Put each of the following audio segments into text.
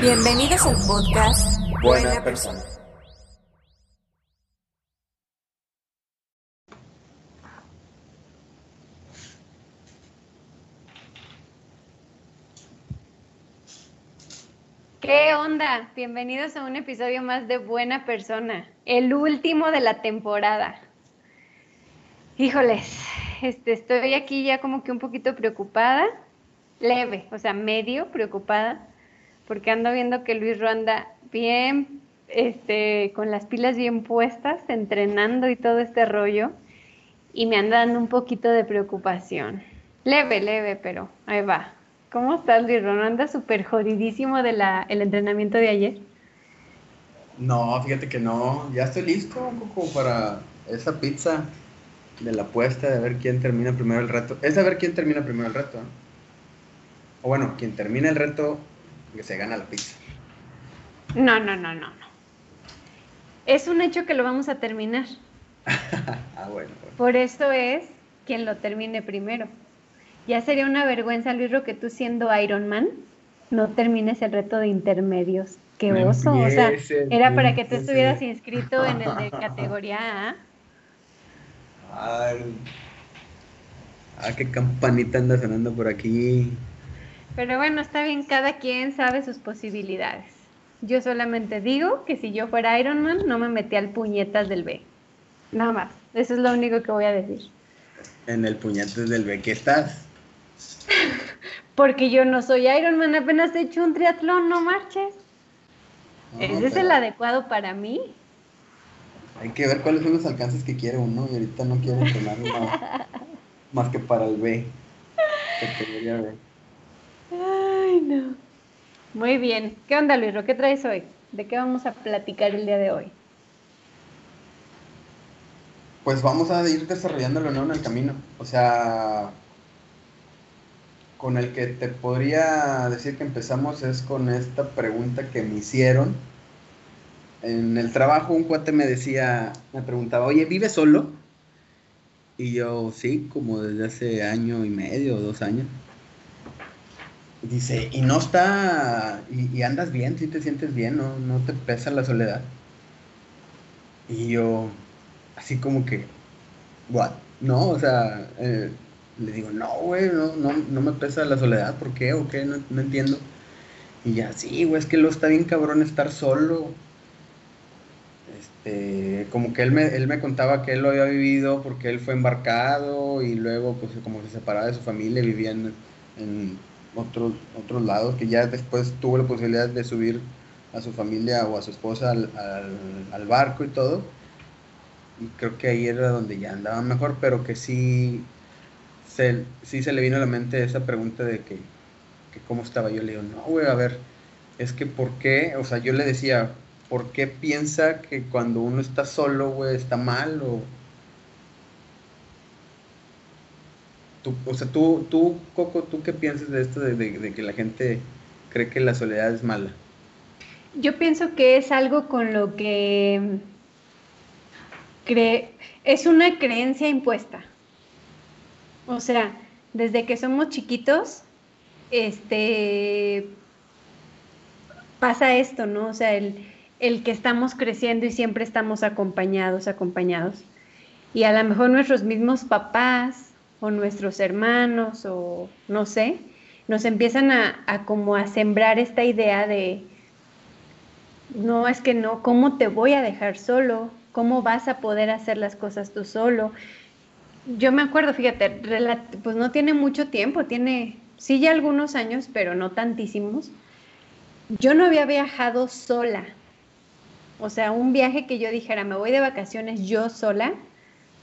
Bienvenidos al podcast Buena Persona. ¿Qué onda? Bienvenidos a un episodio más de Buena Persona, el último de la temporada. Híjoles, este, estoy aquí ya como que un poquito preocupada, leve, o sea, medio preocupada, porque ando viendo que Luis Ronda bien, este, con las pilas bien puestas, entrenando y todo este rollo, y me anda dando un poquito de preocupación. Leve, leve, pero ahí va. ¿Cómo estás, Luis Ron? ¿Andas súper jodidísimo del el entrenamiento de ayer? No, fíjate que no. Ya estoy listo como para esa pizza de la apuesta de ver quién termina primero el reto. Es saber quién termina primero el reto. ¿no? O bueno, quien termina el reto, que se gana la pizza. No, no, no, no, no. Es un hecho que lo vamos a terminar. ah, bueno, bueno. Por eso es quien lo termine primero. Ya sería una vergüenza, Luis que tú siendo Iron Man no termines el reto de intermedios. Qué oso. O sea, era para que empieces. estuvieras inscrito en el de categoría A. Ay. Ah, qué campanita anda sonando por aquí. Pero bueno, está bien, cada quien sabe sus posibilidades. Yo solamente digo que si yo fuera Iron Man, no me metía al puñetas del B. Nada más. Eso es lo único que voy a decir. En el puñetes del B que estás. Porque yo no soy Iron Man, apenas he hecho un triatlón, no marches. No, Ese es el adecuado para mí. Hay que ver cuáles son los alcances que quiere uno y ahorita no quiero entrenar más, más que para el B. Categoría B. Ay, no. Muy bien. ¿Qué onda, Luis? ¿Qué traes hoy? ¿De qué vamos a platicar el día de hoy? Pues vamos a ir desarrollándolo ¿no? en el camino. O sea, con el que te podría decir que empezamos es con esta pregunta que me hicieron. En el trabajo un cuate me decía, me preguntaba, oye, ¿vives solo? Y yo, sí, como desde hace año y medio o dos años. Dice, y no está, y, andas bien, si te sientes bien, ¿no? No te pesa la soledad. Y yo, así como que, what? No, o sea, eh, le digo, no, güey, no, no, no me pesa la soledad, ¿por qué? ¿O qué? No, entiendo. Y ya, sí, güey, es que lo está bien cabrón estar solo. Este, como que él me, él me contaba que él lo había vivido porque él fue embarcado y luego, pues, como se separaba de su familia, vivía en otros, otros lados, que ya después tuvo la posibilidad de subir a su familia o a su esposa al, al, barco y todo. Y creo que ahí era donde ya andaba mejor, pero que sí se, sí se le vino a la mente esa pregunta de que, que cómo estaba. Yo le digo, no, güey, a ver, es que ¿por qué? O sea, yo le decía, ¿por qué piensa que cuando uno está solo, güey, está mal? O, tú, o sea, tú, tú, Coco, ¿tú qué piensas de esto de, que la gente cree que la soledad es mala? Yo pienso que es algo con lo que cree, es una creencia impuesta. O sea, desde que somos chiquitos, este pasa esto, ¿no? O sea, el, el que estamos creciendo y siempre estamos acompañados, acompañados. Y a lo mejor nuestros mismos papás o nuestros hermanos o no sé, nos empiezan a, como a sembrar esta idea de, no, es que no, ¿cómo te voy a dejar solo? ¿Cómo vas a poder hacer las cosas tú solo? Yo me acuerdo, fíjate, pues no tiene mucho tiempo, tiene, sí ya algunos años, pero no tantísimos. Yo no había viajado sola. O sea, un viaje que yo dijera, me voy de vacaciones yo sola,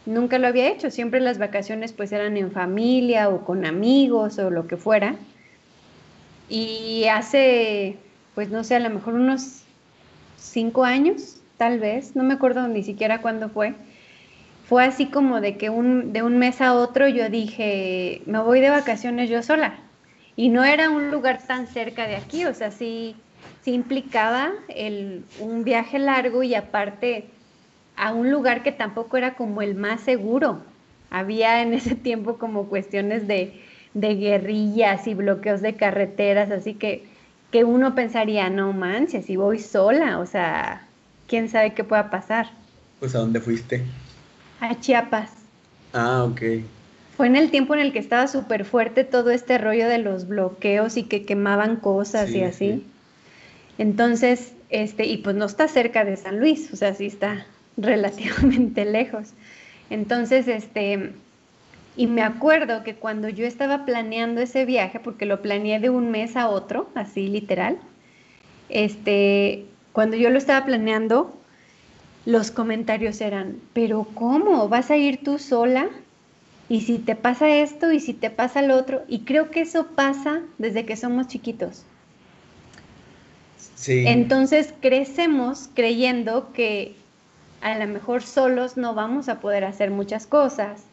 nunca lo había hecho. Siempre las vacaciones pues eran en familia o con amigos o lo que fuera. Y hace pues no sé, a lo mejor unos cinco años, tal vez, no me acuerdo ni siquiera cuándo fue. Fue así como de que un, de un mes a otro yo dije, me voy de vacaciones yo sola. Y no era un lugar tan cerca de aquí, o sea, sí, sí implicaba el, un viaje largo y aparte a un lugar que tampoco era como el más seguro. Había en ese tiempo como cuestiones de, de guerrillas y bloqueos de carreteras, así que, que uno pensaría, no manches, si voy sola, o sea, quién sabe qué pueda pasar. Pues a dónde fuiste? A Chiapas. Ah, ok. Fue en el tiempo en el que estaba súper fuerte todo este rollo de los bloqueos y que quemaban cosas Sí, y así. sí. Entonces, este, y pues no está cerca de San Luis, o sea, sí está relativamente lejos. Entonces, este, y me acuerdo que cuando yo estaba planeando ese viaje, porque lo planeé de un mes a otro, así literal, este, cuando yo lo estaba planeando, los comentarios eran, pero ¿cómo? ¿Vas a ir tú sola? Y si te pasa esto y si te pasa lo otro, y creo que eso pasa desde que somos chiquitos. Sí. Entonces crecemos creyendo que a lo mejor solos no vamos a poder hacer muchas cosas,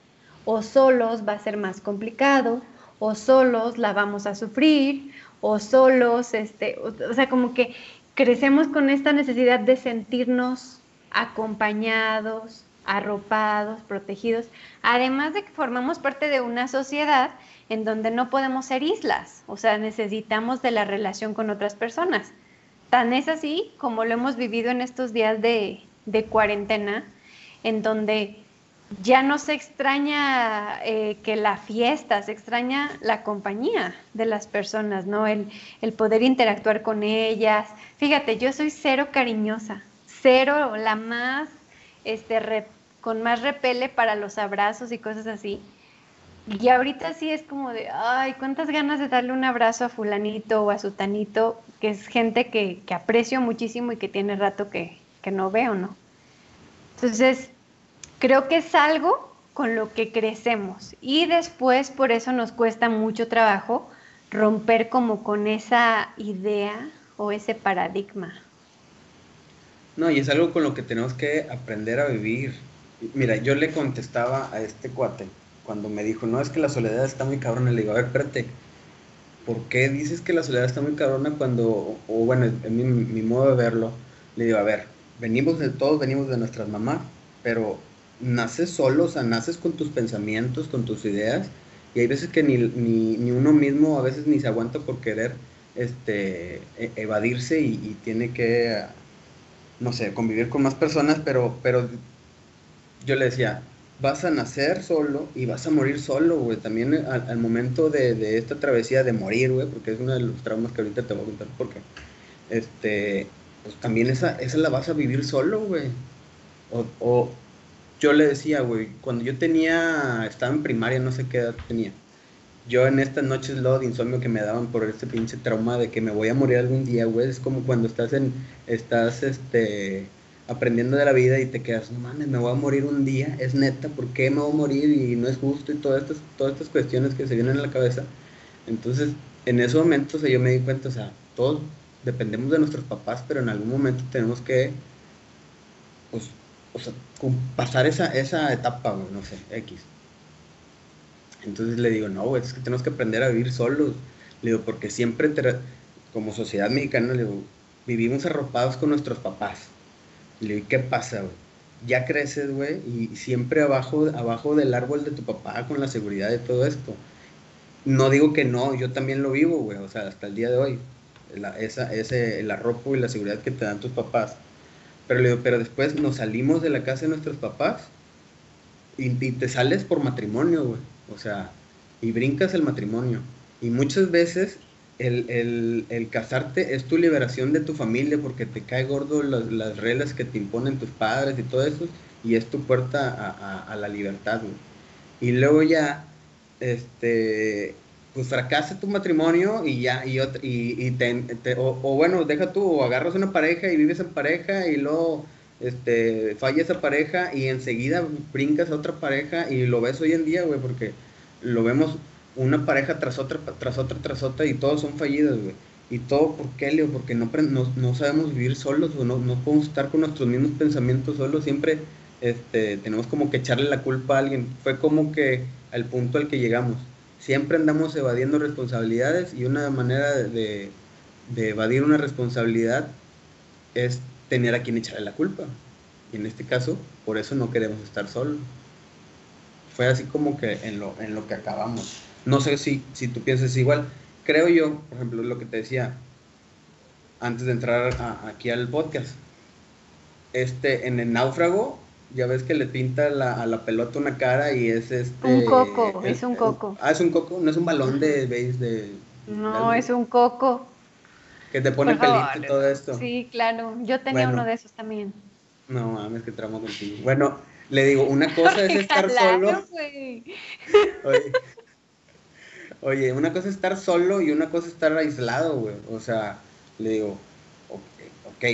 o solos va a ser más complicado, o solos la vamos a sufrir, o solos, este, o, o sea, como que crecemos con esta necesidad de sentirnos acompañados, arropados, protegidos, además de que formamos parte de una sociedad en donde no podemos ser islas, o sea, necesitamos de la relación con otras personas. Tan es así como lo hemos vivido en estos días de, de cuarentena, en donde ya no se extraña eh, que la fiesta, se extraña la compañía de las personas, ¿no? El, el poder interactuar con ellas. Fíjate, yo soy cero cariñosa, cero, la más, este, con más repele para los abrazos y cosas así. Y ahorita sí es como de, ay, cuántas ganas de darle un abrazo a fulanito o a sutanito, que es gente que, que aprecio muchísimo y que tiene rato que, que no veo, ¿no? Entonces, creo que es algo con lo que crecemos y después por eso nos cuesta mucho trabajo romper como con esa idea o ese paradigma. No, y es algo con lo que tenemos que aprender a vivir. Mira, yo le contestaba a este cuate cuando me dijo, no, es que la soledad está muy cabrona. Le digo, a ver, espérate, ¿por qué dices que la soledad está muy cabrona cuando, o bueno, en mi, mi modo de verlo, le digo, a ver, venimos de todos, venimos de nuestras mamás, pero naces solo, o sea, naces con tus pensamientos, con tus ideas, y hay veces que ni, ni, ni uno mismo a veces ni se aguanta por querer este, e- evadirse y, tiene que, no sé, convivir con más personas, pero, pero yo le decía, vas a nacer solo y vas a morir solo, güey. También al, al momento de, de esta travesía de morir, güey, porque es uno de los traumas que ahorita te voy a contar, porque, este, pues también esa, esa la vas a vivir solo, güey. O, o yo le decía, güey, cuando yo tenía, estaba en primaria, no sé qué edad tenía. Yo en estas noches luego de insomnio que me daban por este pinche trauma de que me voy a morir algún día, güey, es como cuando estás en, estás, este, aprendiendo de la vida y te quedas, no mames, me voy a morir un día, es neta, ¿por qué me voy a morir? Y no es justo y todas estas, todas estas cuestiones que se vienen a la cabeza. Entonces, en ese momento, o yo me di cuenta, o sea, todos dependemos de nuestros papás, pero en algún momento tenemos que, pues, o sea, pasar esa, esa etapa, güey, no sé, X. Entonces le digo, no, güey, es que tenemos que aprender a vivir solos. Le digo, porque siempre, como sociedad mexicana, le digo, vivimos arropados con nuestros papás. Le digo, ¿qué pasa, güey? Ya creces, güey, y siempre abajo, abajo del árbol de tu papá con la seguridad de todo esto. No digo que no, yo también lo vivo, güey, o sea, hasta el día de hoy. La- esa, ese, el arropo y la seguridad que te dan tus papás. Pero, le pero después nos salimos de la casa de nuestros papás y, y te sales por matrimonio, güey. O sea, y brincas el matrimonio. Y muchas veces el, el- el casarte es tu liberación de tu familia porque te cae gordo las, las reglas que te imponen tus padres y todo eso. Y es tu puerta a, a- a la libertad, güey. Y luego ya, este, pues fracasa tu matrimonio y ya, y, otra- y, y te, o, bueno, deja tú, o agarras una pareja y vives en pareja y luego este, falla esa pareja y enseguida brincas a otra pareja y lo ves hoy en día, güey, porque lo vemos una pareja tras otra, tras otra, tras otra y todos son fallidos, güey. ¿Y todo por qué, Leo? Porque no, no, no sabemos vivir solos o no, no podemos estar con nuestros mismos pensamientos solos. Siempre este, tenemos como que echarle la culpa a alguien. Fue como que al punto al que llegamos. Siempre andamos evadiendo responsabilidades y una manera de, de evadir una responsabilidad es tener a quien echarle la culpa. Y en este caso, por eso no queremos estar solos. Fue así como que en lo, en lo que acabamos. No sé si, si tú piensas igual. Creo yo, por ejemplo, lo que te decía antes de entrar aquí al podcast. Este, en el náufrago, ya ves que le pinta a la pelota una cara y es este. Un coco, es, un coco. ah, es un coco, no es un balón de base de. No, es un coco. Que te pone pelito y todo esto. Sí, claro. Yo tenía uno de esos también. No mames, que tramo contigo. Bueno, le digo, una cosa es estar solo. Oye, oye, una cosa es estar solo y una cosa es estar aislado, güey. O sea, le digo, ok, ok,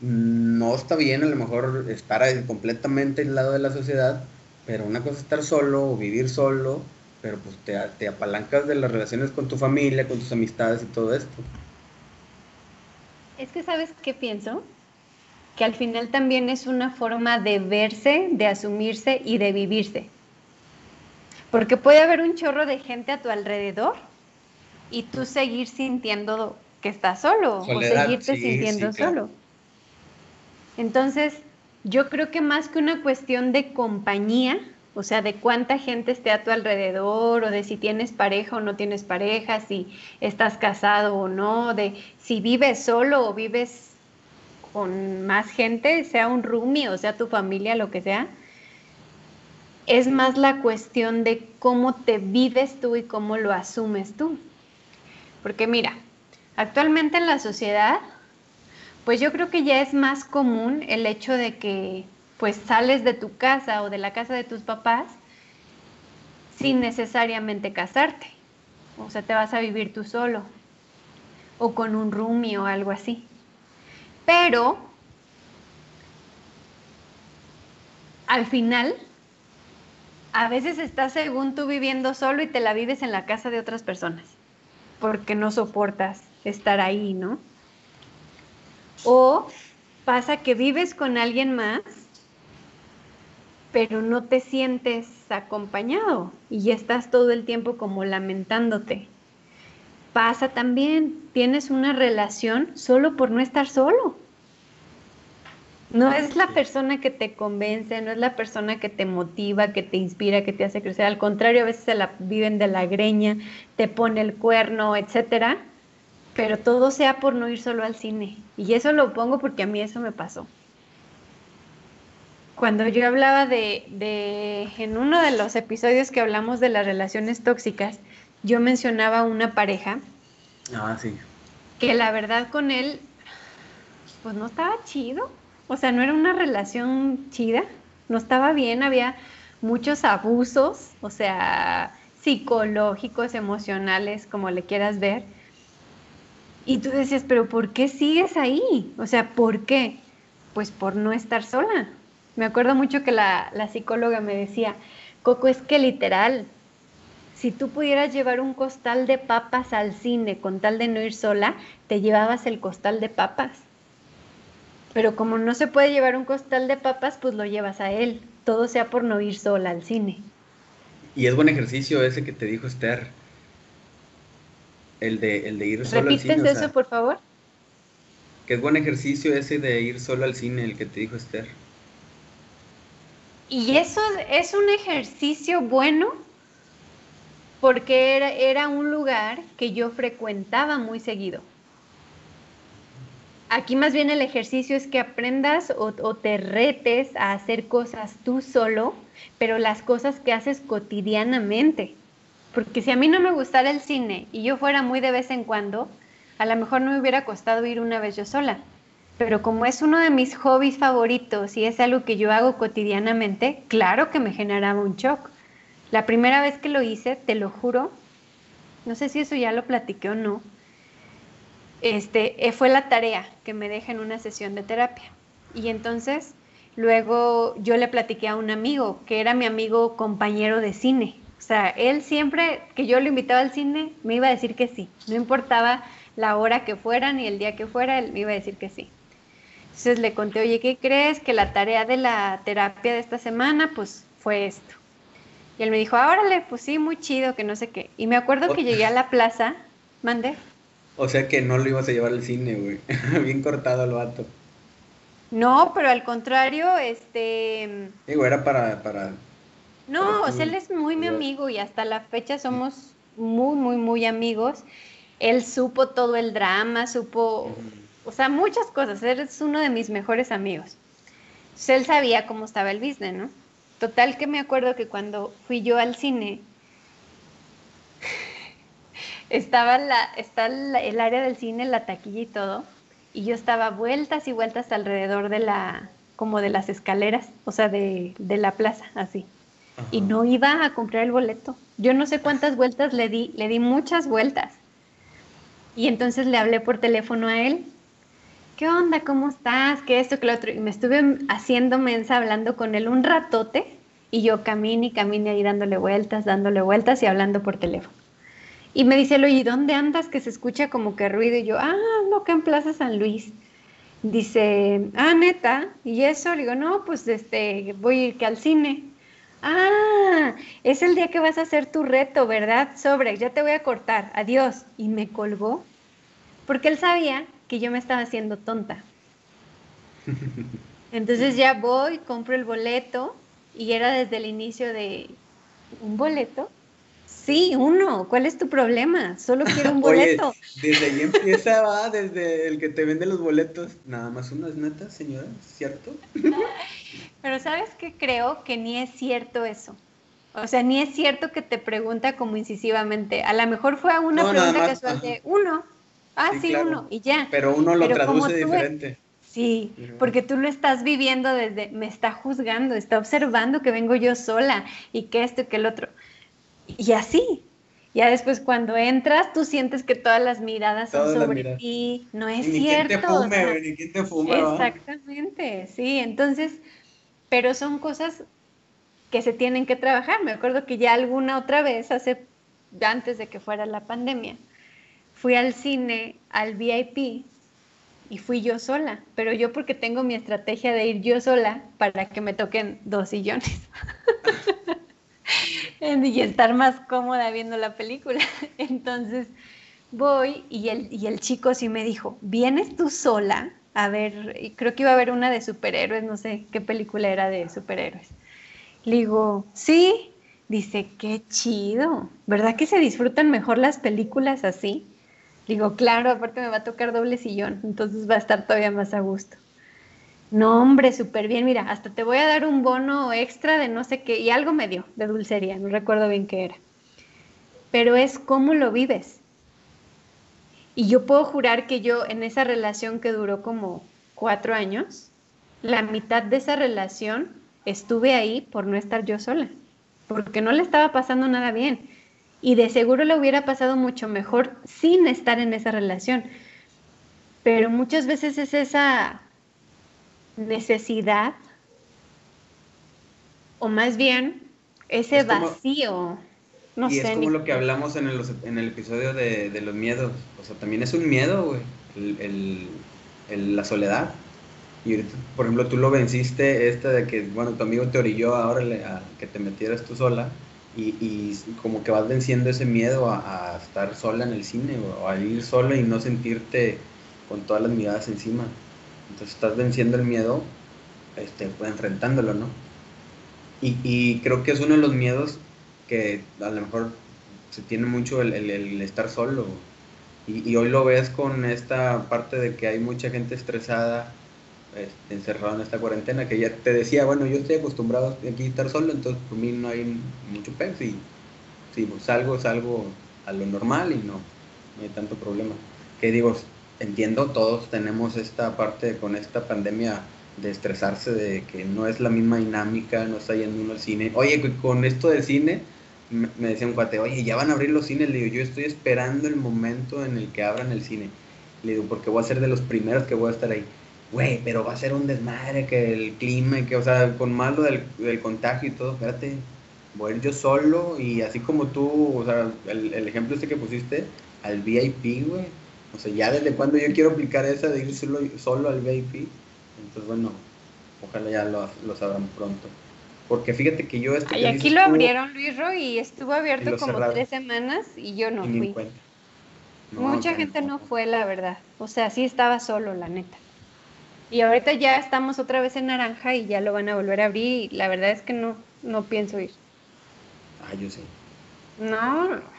no está bien a lo mejor estar completamente aislado de la sociedad, pero una cosa es estar solo o vivir solo, pero pues te, te apalancas de las relaciones con tu familia, con tus amistades y todo esto. Es que sabes qué pienso? Que al final también es una forma de verse, de asumirse y de vivirse. Porque puede haber un chorro de gente a tu alrededor y tú seguir sintiendo que estás solo o seguirte sintiendo solo. Entonces, yo creo que más que una cuestión de compañía, o sea, de cuánta gente esté a tu alrededor, o de si tienes pareja o no tienes pareja, si estás casado o no, de si vives solo o vives con más gente, sea un roomie o sea tu familia, lo que sea. Es más la cuestión de cómo te vives tú y cómo lo asumes tú. Porque mira, actualmente en la sociedad, pues yo creo que ya es más común el hecho de que pues sales de tu casa o de la casa de tus papás sin necesariamente casarte. O sea, te vas a vivir tú solo o con un roomie o algo así. Pero al final, a veces estás según tú viviendo solo y te la vives en la casa de otras personas, porque no soportas estar ahí, ¿no? O pasa que vives con alguien más pero no te sientes acompañado y estás todo el tiempo como lamentándote. Pasa también, tienes una relación solo por no estar solo. No es la persona que te convence, no es la persona que te motiva, que te inspira, que te hace crecer. Al contrario, a veces se la viven de la greña, te pone el cuerno, etcétera. Pero todo sea por no ir solo al cine. Y eso lo pongo porque a mí eso me pasó cuando yo hablaba de, de, en uno de los episodios que hablamos de las relaciones tóxicas, yo mencionaba una pareja. Ah, sí. Que la verdad con él, pues no estaba chido. O sea, no era una relación chida, no estaba bien, había muchos abusos, o sea, psicológicos, emocionales, como le quieras ver. Y tú decías, pero ¿por qué sigues ahí? O sea, ¿por qué? Pues por no estar sola, me acuerdo mucho que la, psicóloga me decía, Coco, es que literal, si tú pudieras llevar un costal de papas al cine con tal de no ir sola, te llevabas el costal de papas. Pero como no se puede llevar un costal de papas, pues lo llevas a él. Todo sea por no ir sola al cine. Y es buen ejercicio ese que te dijo Esther. El de, el de ir solo al cine. ¿Repites eso, por favor? Que es buen ejercicio ese de ir solo al cine, el que te dijo Esther. Y eso es un ejercicio bueno porque era, un lugar que yo frecuentaba muy seguido. Aquí más bien el ejercicio es que aprendas o, o, te retes a hacer cosas tú solo, pero las cosas que haces cotidianamente. Porque si a mí no me gustara el cine y yo fuera muy de vez en cuando, a lo mejor no me hubiera costado ir una vez yo sola pero como es uno de mis hobbies favoritos y es algo que yo hago cotidianamente, claro que me generaba un shock. La primera vez que lo hice, te lo juro, no sé si eso ya lo platiqué o no, este, eh, fue la tarea que me deja en una sesión de terapia. Y entonces, luego yo le platiqué a un amigo, que era mi amigo compañero de cine. O sea, él siempre que yo lo invitaba al cine, me iba a decir que sí, no importaba la hora que fueran y el día que fuera, él me iba a decir que sí. Entonces le conté, oye, ¿qué crees? Que la tarea de la terapia de esta semana, pues fue esto. Y él me dijo, órale, pues sí, muy chido, que no sé qué. Y me acuerdo que llegué a la plaza, mandé. O sea que no lo ibas a llevar al cine, güey. Bien cortado el vato. No, pero al contrario, este... Digo, era para... para no, o sea, él es muy mi amigo y hasta la fecha somos muy, muy, muy amigos. Él supo todo el drama, supo, o sea, muchas cosas. Él es uno de mis mejores amigos. Entonces, él sabía cómo estaba el business, ¿no? Total que me acuerdo que cuando fui yo al cine, estaba la, está el área del cine, la taquilla y todo, y yo estaba vueltas y vueltas alrededor de la, como de las escaleras, o sea, de, de la plaza, así. Y no iba a comprar el boleto. Yo no sé cuántas vueltas le di, le di muchas vueltas. Y entonces le hablé por teléfono a él. ¿Qué onda? ¿Cómo estás? ¿Qué esto? ¿Qué lo otro? Y me estuve haciendo mensa hablando con él un ratote y yo camine y camine ahí dándole vueltas, dándole vueltas y hablando por teléfono. Y me dice, oye, ¿dónde andas? Que se escucha como que ruido. Y yo, ah, no, que en Plaza San Luis. Dice, ah, neta. Y eso, le digo, no, pues este, voy a ir que al cine. Ah, es el día que vas a hacer tu reto, ¿verdad? Sobre, ya te voy a cortar, adiós. Y me colgó, porque él sabía que yo me estaba haciendo tonta. Entonces ya voy, compro el boleto y era desde el inicio de un boleto. Sí, uno. ¿Cuál es tu problema? Solo quiero un boleto. Oye, desde ahí empieza, va, desde el que te vende los boletos. Nada más uno es neta, señora, ¿cierto? Pero ¿sabes qué? Creo que ni es cierto eso. O sea, ni es cierto que te pregunta como incisivamente. A lo mejor fue una pregunta casual de uno. Ah, sí, uno, y ya. Pero uno lo traduce diferente. Sí, porque tú lo estás viviendo desde, me está juzgando, está observando que vengo yo sola y que esto y que el otro. Y así. Ya después cuando entras, tú sientes que todas las miradas son sobre ti. No es cierto. te fume, ni quién te fume, exactamente, sí. Entonces, pero son cosas que se tienen que trabajar. Me acuerdo que ya alguna otra vez, hace antes de que fuera la pandemia, fui al cine, al VIP, y fui yo sola, pero yo porque tengo mi estrategia de ir yo sola para que me toquen dos sillones. y estar más cómoda viendo la película. Entonces voy y el, y el chico sí me dijo, ¿vienes tú sola? A ver, creo que iba a haber una de superhéroes, no sé qué película era de superhéroes. Le digo, sí, dice, qué chido, ¿verdad que se disfrutan mejor las películas así? Digo, claro, aparte me va a tocar doble sillón, entonces va a estar todavía más a gusto. No, hombre, súper bien. Mira, hasta te voy a dar un bono extra de no sé qué. Y algo me dio de dulcería, no recuerdo bien qué era. Pero es cómo lo vives. Y yo puedo jurar que yo en esa relación que duró como cuatro años, la mitad de esa relación estuve ahí por no estar yo sola, porque no le estaba pasando nada bien. Y de seguro le hubiera pasado mucho mejor sin estar en esa relación. Pero muchas veces es esa necesidad o más bien ese vacío. No y sé, es como lo que hablamos en el, en el episodio de, de, los miedos. O sea, también es un miedo, güey, el, el, la soledad. Y por ejemplo, tú lo venciste, esta de que, bueno, tu amigo te orilló ahora a que te metieras tú sola. Y, y como que vas venciendo ese miedo a, a, estar sola en el cine o a ir sola y no sentirte con todas las miradas encima. Entonces estás venciendo el miedo, este, pues enfrentándolo, ¿no? Y, y, creo que es uno de los miedos que a lo mejor se tiene mucho el, el, estar solo. Y, y, hoy lo ves con esta parte de que hay mucha gente estresada, este, encerrada en esta cuarentena, que ya te decía, bueno, yo estoy acostumbrado aquí a estar solo, entonces por mí no hay mucho peso y si pues, salgo, salgo a lo normal y no, no hay tanto problema. Que digo, entiendo, todos tenemos esta parte con esta pandemia de estresarse, de que no es la misma dinámica, no está yendo uno al cine. Oye, con esto del cine, me decía un cuate, oye, ya van a abrir los cines. Le digo, yo estoy esperando el momento en el que abran el cine. Le digo, porque voy a ser de los primeros que voy a estar ahí. Güey, pero va a ser un desmadre, que el clima, que, o sea, con malo del, del contagio y todo, espérate, voy a ir yo solo y así como tú, o sea, el, el ejemplo este que pusiste, al VIP, güey O sea, ya desde cuando yo quiero aplicar esa de ir solo, solo al VIP. Entonces, bueno, ojalá ya lo, lo sabrán pronto. Porque fíjate que yo este Y aquí lo abrieron, Luis Ro, y estuvo abierto como tres semanas y yo no fui. Mucha gente no fue, la verdad. O sea, sí estaba solo, la neta. Y ahorita ya estamos otra vez en naranja y ya lo van a volver a abrir. Y la verdad es que no, no pienso ir. Ah, yo sé. No,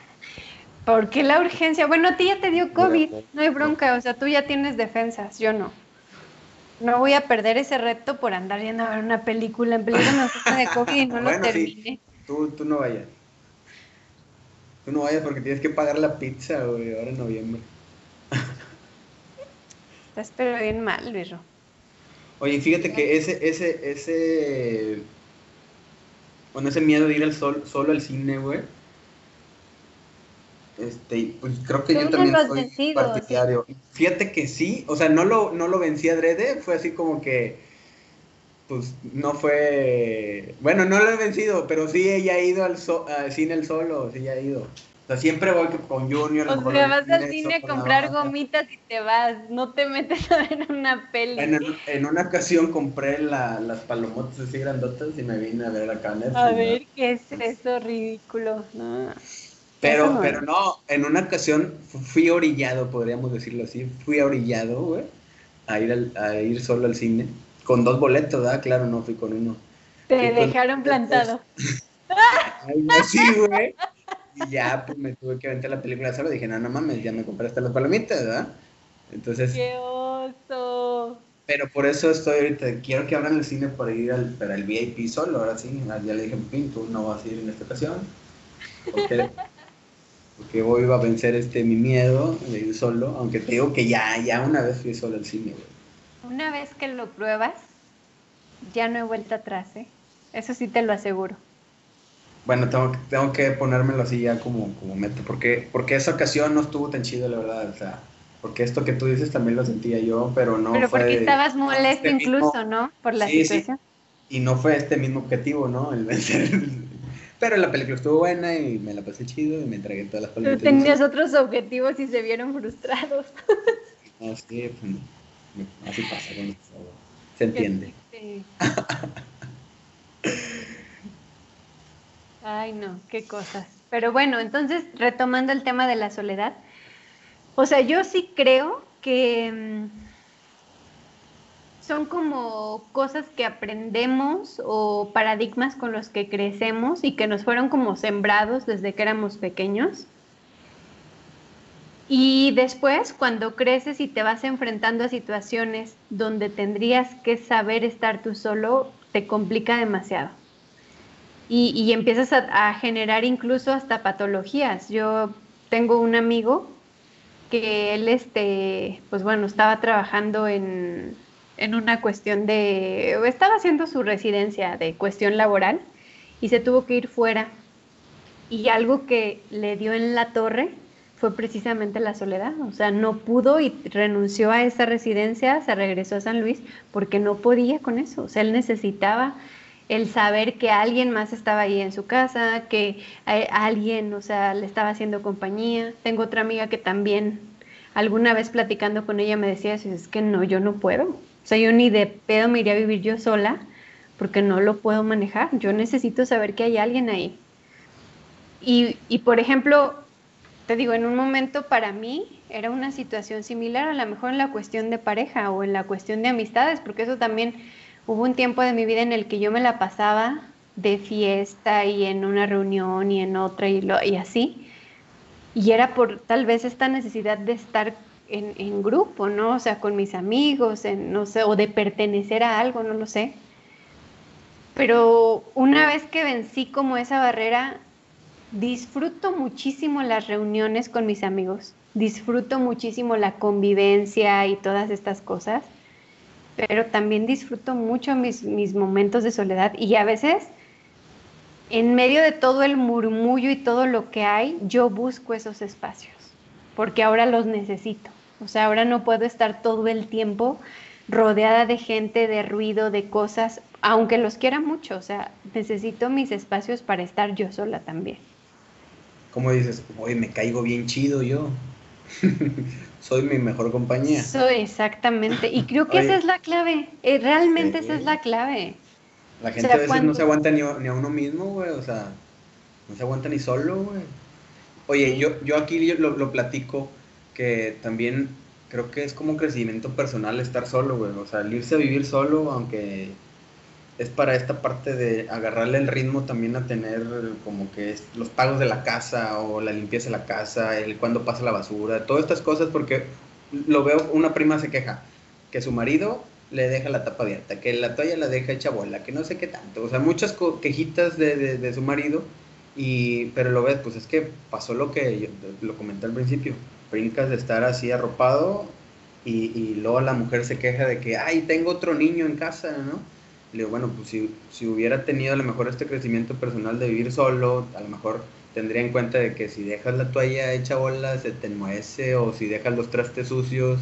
¿por qué la urgencia? Bueno, a ti ya te dio COVID, no hay bronca, o sea, tú ya tienes defensas, yo no. No voy a perder ese reto por andar yendo a ver una película en peligro de COVID y no lo termine. Tú, tú no vayas. Tú no vayas porque tienes que pagar la pizza, güey, ahora en noviembre. Estás pero bien mal, Luis. Oye, fíjate que ese, ese, ese, bueno, ese miedo de ir al sol, solo al cine, güey. Este, pues creo que yo también soy partidario. Fíjate que sí, o sea, no lo, no lo vencí adrede, fue así como que, pues no fue, bueno, no lo he vencido, pero sí ella ha ido al, al cine el solo, sí ha ido. O sea, siempre voy con Junior. O sea, vas al cine a comprar gomitas y te vas, no te metes a ver una peli. En, una ocasión compré las palomotas así grandotas y me vine a ver acá Netflix. A ver, ¿qué es eso ridículo? No. Pero, pero no, en una ocasión fui orillado, podríamos decirlo así, fui orillado, güey, a ir, a ir solo al cine, con dos boletos, ¿verdad? Claro, no fui con uno. Te dejaron plantado. Ay, sí, güey. Y ya, pues me tuve que aventar la película solo. Dije, no, no mames, ya me compraste las palomitas, ¿verdad? Entonces. ¡Qué oso! Pero por eso estoy ahorita. Quiero que abran el cine para ir al, para el VIP solo. Ahora sí, ya le dije, Pin, tú no vas a ir en esta ocasión. Porque, porque hoy va a vencer este mi miedo de ir solo. Aunque te digo que ya, ya una vez fui solo al cine, güey. Una vez que lo pruebas, ya no he vuelto atrás, ¿eh? Eso sí te lo aseguro. Bueno, tengo, tengo que ponérmelo así ya como, como meta, porque, porque esa ocasión no estuvo tan chido, la verdad, o sea, porque esto que tú dices también lo sentía yo, pero no Pero porque estabas molesto este incluso, ¿no? Por la situación. Sí. Y no fue este mismo objetivo, ¿no? El vencer. Pero la película estuvo buena y me la pasé chido y me entregué todas las. Pero tenías otros objetivos y se vieron frustrados. Así, pues, así pasa Se entiende. Sí. Ay, no, qué cosas. Pero bueno, entonces, retomando el tema de la soledad, o sea, yo sí creo que mm, son como cosas que aprendemos o paradigmas con los que crecemos y que nos fueron como sembrados desde que éramos pequeños. Y después, cuando creces y te vas enfrentando a situaciones donde tendrías que saber estar tú solo, te complica demasiado y, empiezas a, generar incluso hasta patologías. Yo tengo un amigo que él, este, pues bueno, estaba trabajando en, en una cuestión de, estaba haciendo su residencia de cuestión laboral y se tuvo que ir fuera. Y algo que le dio en la torre fue precisamente la soledad. O sea, no pudo y renunció a esa residencia, se regresó a San Luis porque no podía con eso. O sea, él necesitaba el saber que alguien más estaba ahí en su casa, que alguien, o sea, le estaba haciendo compañía. Tengo otra amiga que también alguna vez platicando con ella me decía, es que no, yo no puedo. O sea, yo ni de pedo me iría a vivir yo sola porque no lo puedo manejar. Yo necesito saber que hay alguien ahí. Y, y por ejemplo, te digo, en un momento para mí era una situación similar, a lo mejor en la cuestión de pareja o en la cuestión de amistades, porque eso también Hubo un tiempo de mi vida en el que yo me la pasaba de fiesta y en una reunión y en otra y, lo, y así. Y era por tal vez esta necesidad de estar en, grupo, ¿no? O sea, con mis amigos, no sé, o de pertenecer a algo, no lo sé. Pero una vez que vencí como esa barrera, disfruto muchísimo las reuniones con mis amigos, disfruto muchísimo la convivencia y todas estas cosas pero también disfruto mucho mis, mis momentos de soledad y a veces en medio de todo el murmullo y todo lo que hay, yo busco esos espacios, porque ahora los necesito. O sea, ahora no puedo estar todo el tiempo rodeada de gente, de ruido, de cosas, aunque los quiera mucho. O sea, necesito mis espacios para estar yo sola también. ¿Cómo dices? Oye, me caigo bien chido yo. soy mi mejor compañía. Eso, exactamente. Y creo que esa es la clave. Eh, realmente esa es la clave. La gente a veces no se aguanta ni, a uno mismo, güey. O sea, no se aguanta ni solo, güey. Oye, yo, yo aquí lo, lo, platico que también creo que es como crecimiento personal estar solo, güey. O sea, irse a vivir solo, aunque es para esta parte de agarrarle el ritmo también a tener como que los pagos de la casa o la limpieza de la casa, el cuando pasa la basura, todas estas cosas porque lo veo, una prima se queja que su marido le deja la tapa abierta, que la toalla la deja hecha bola, que no sé qué tanto, o sea, muchas quejitas de, de, su marido, y, pero lo ves, pues es que pasó lo que yo, lo comenté al principio, brincas de estar así arropado y, y luego la mujer se queja de que, ay, tengo otro niño en casa, ¿no? Le digo, bueno, pues si, si, hubiera tenido a lo mejor este crecimiento personal de vivir solo, a lo mejor tendría en cuenta de que si dejas la toalla hecha bola, se te enmohece, o si dejas los trastes sucios,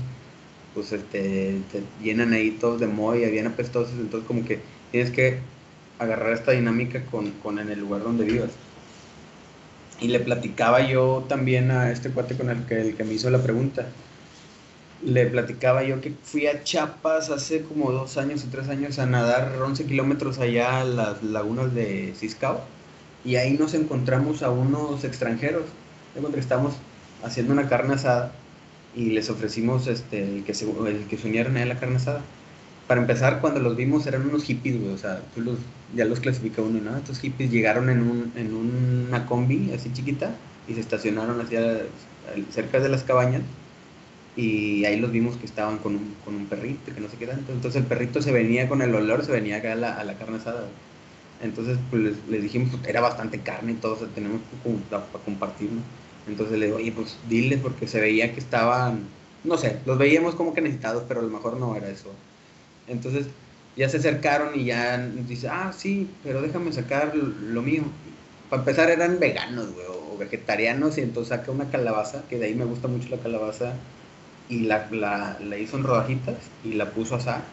pues este, te llenan ahí todos de moho y bien apestosos, entonces como que tienes que agarrar esta dinámica con, con en el lugar donde vivas. Y le platicaba yo también a este cuate con el que, el me hizo la pregunta le platicaba yo que fui a Chiapas hace como dos años o tres años a nadar 11 kilómetros allá a las lagunas de Ciscao y ahí nos encontramos a unos extranjeros. estamos haciendo una carne asada y les ofrecimos este, el, que se, el que se unieran a la carne asada. Para empezar, cuando los vimos eran unos hippies, güey, o sea, los, ya los clasifica uno, ¿no? Estos hippies llegaron en, un, en una combi así chiquita y se estacionaron hacia cerca de las cabañas y ahí los vimos que estaban con un, con un perrito, que no sé qué tanto. Entonces el perrito se venía con el olor, se venía acá a la, a la carne asada. Entonces pues les, dijimos, pues, era bastante carne y todo, o sea, tenemos para, compartir, Entonces le digo, oye, pues dile, porque se veía que estaban, no sé, los veíamos como que necesitados, pero a lo mejor no era eso. Entonces ya se acercaron y ya dice, ah, sí, pero déjame sacar lo mío. Para empezar eran veganos, güey, o vegetarianos, y entonces saca una calabaza, que de ahí me gusta mucho la calabaza y la, la, la, hizo en rodajitas y la puso a asar.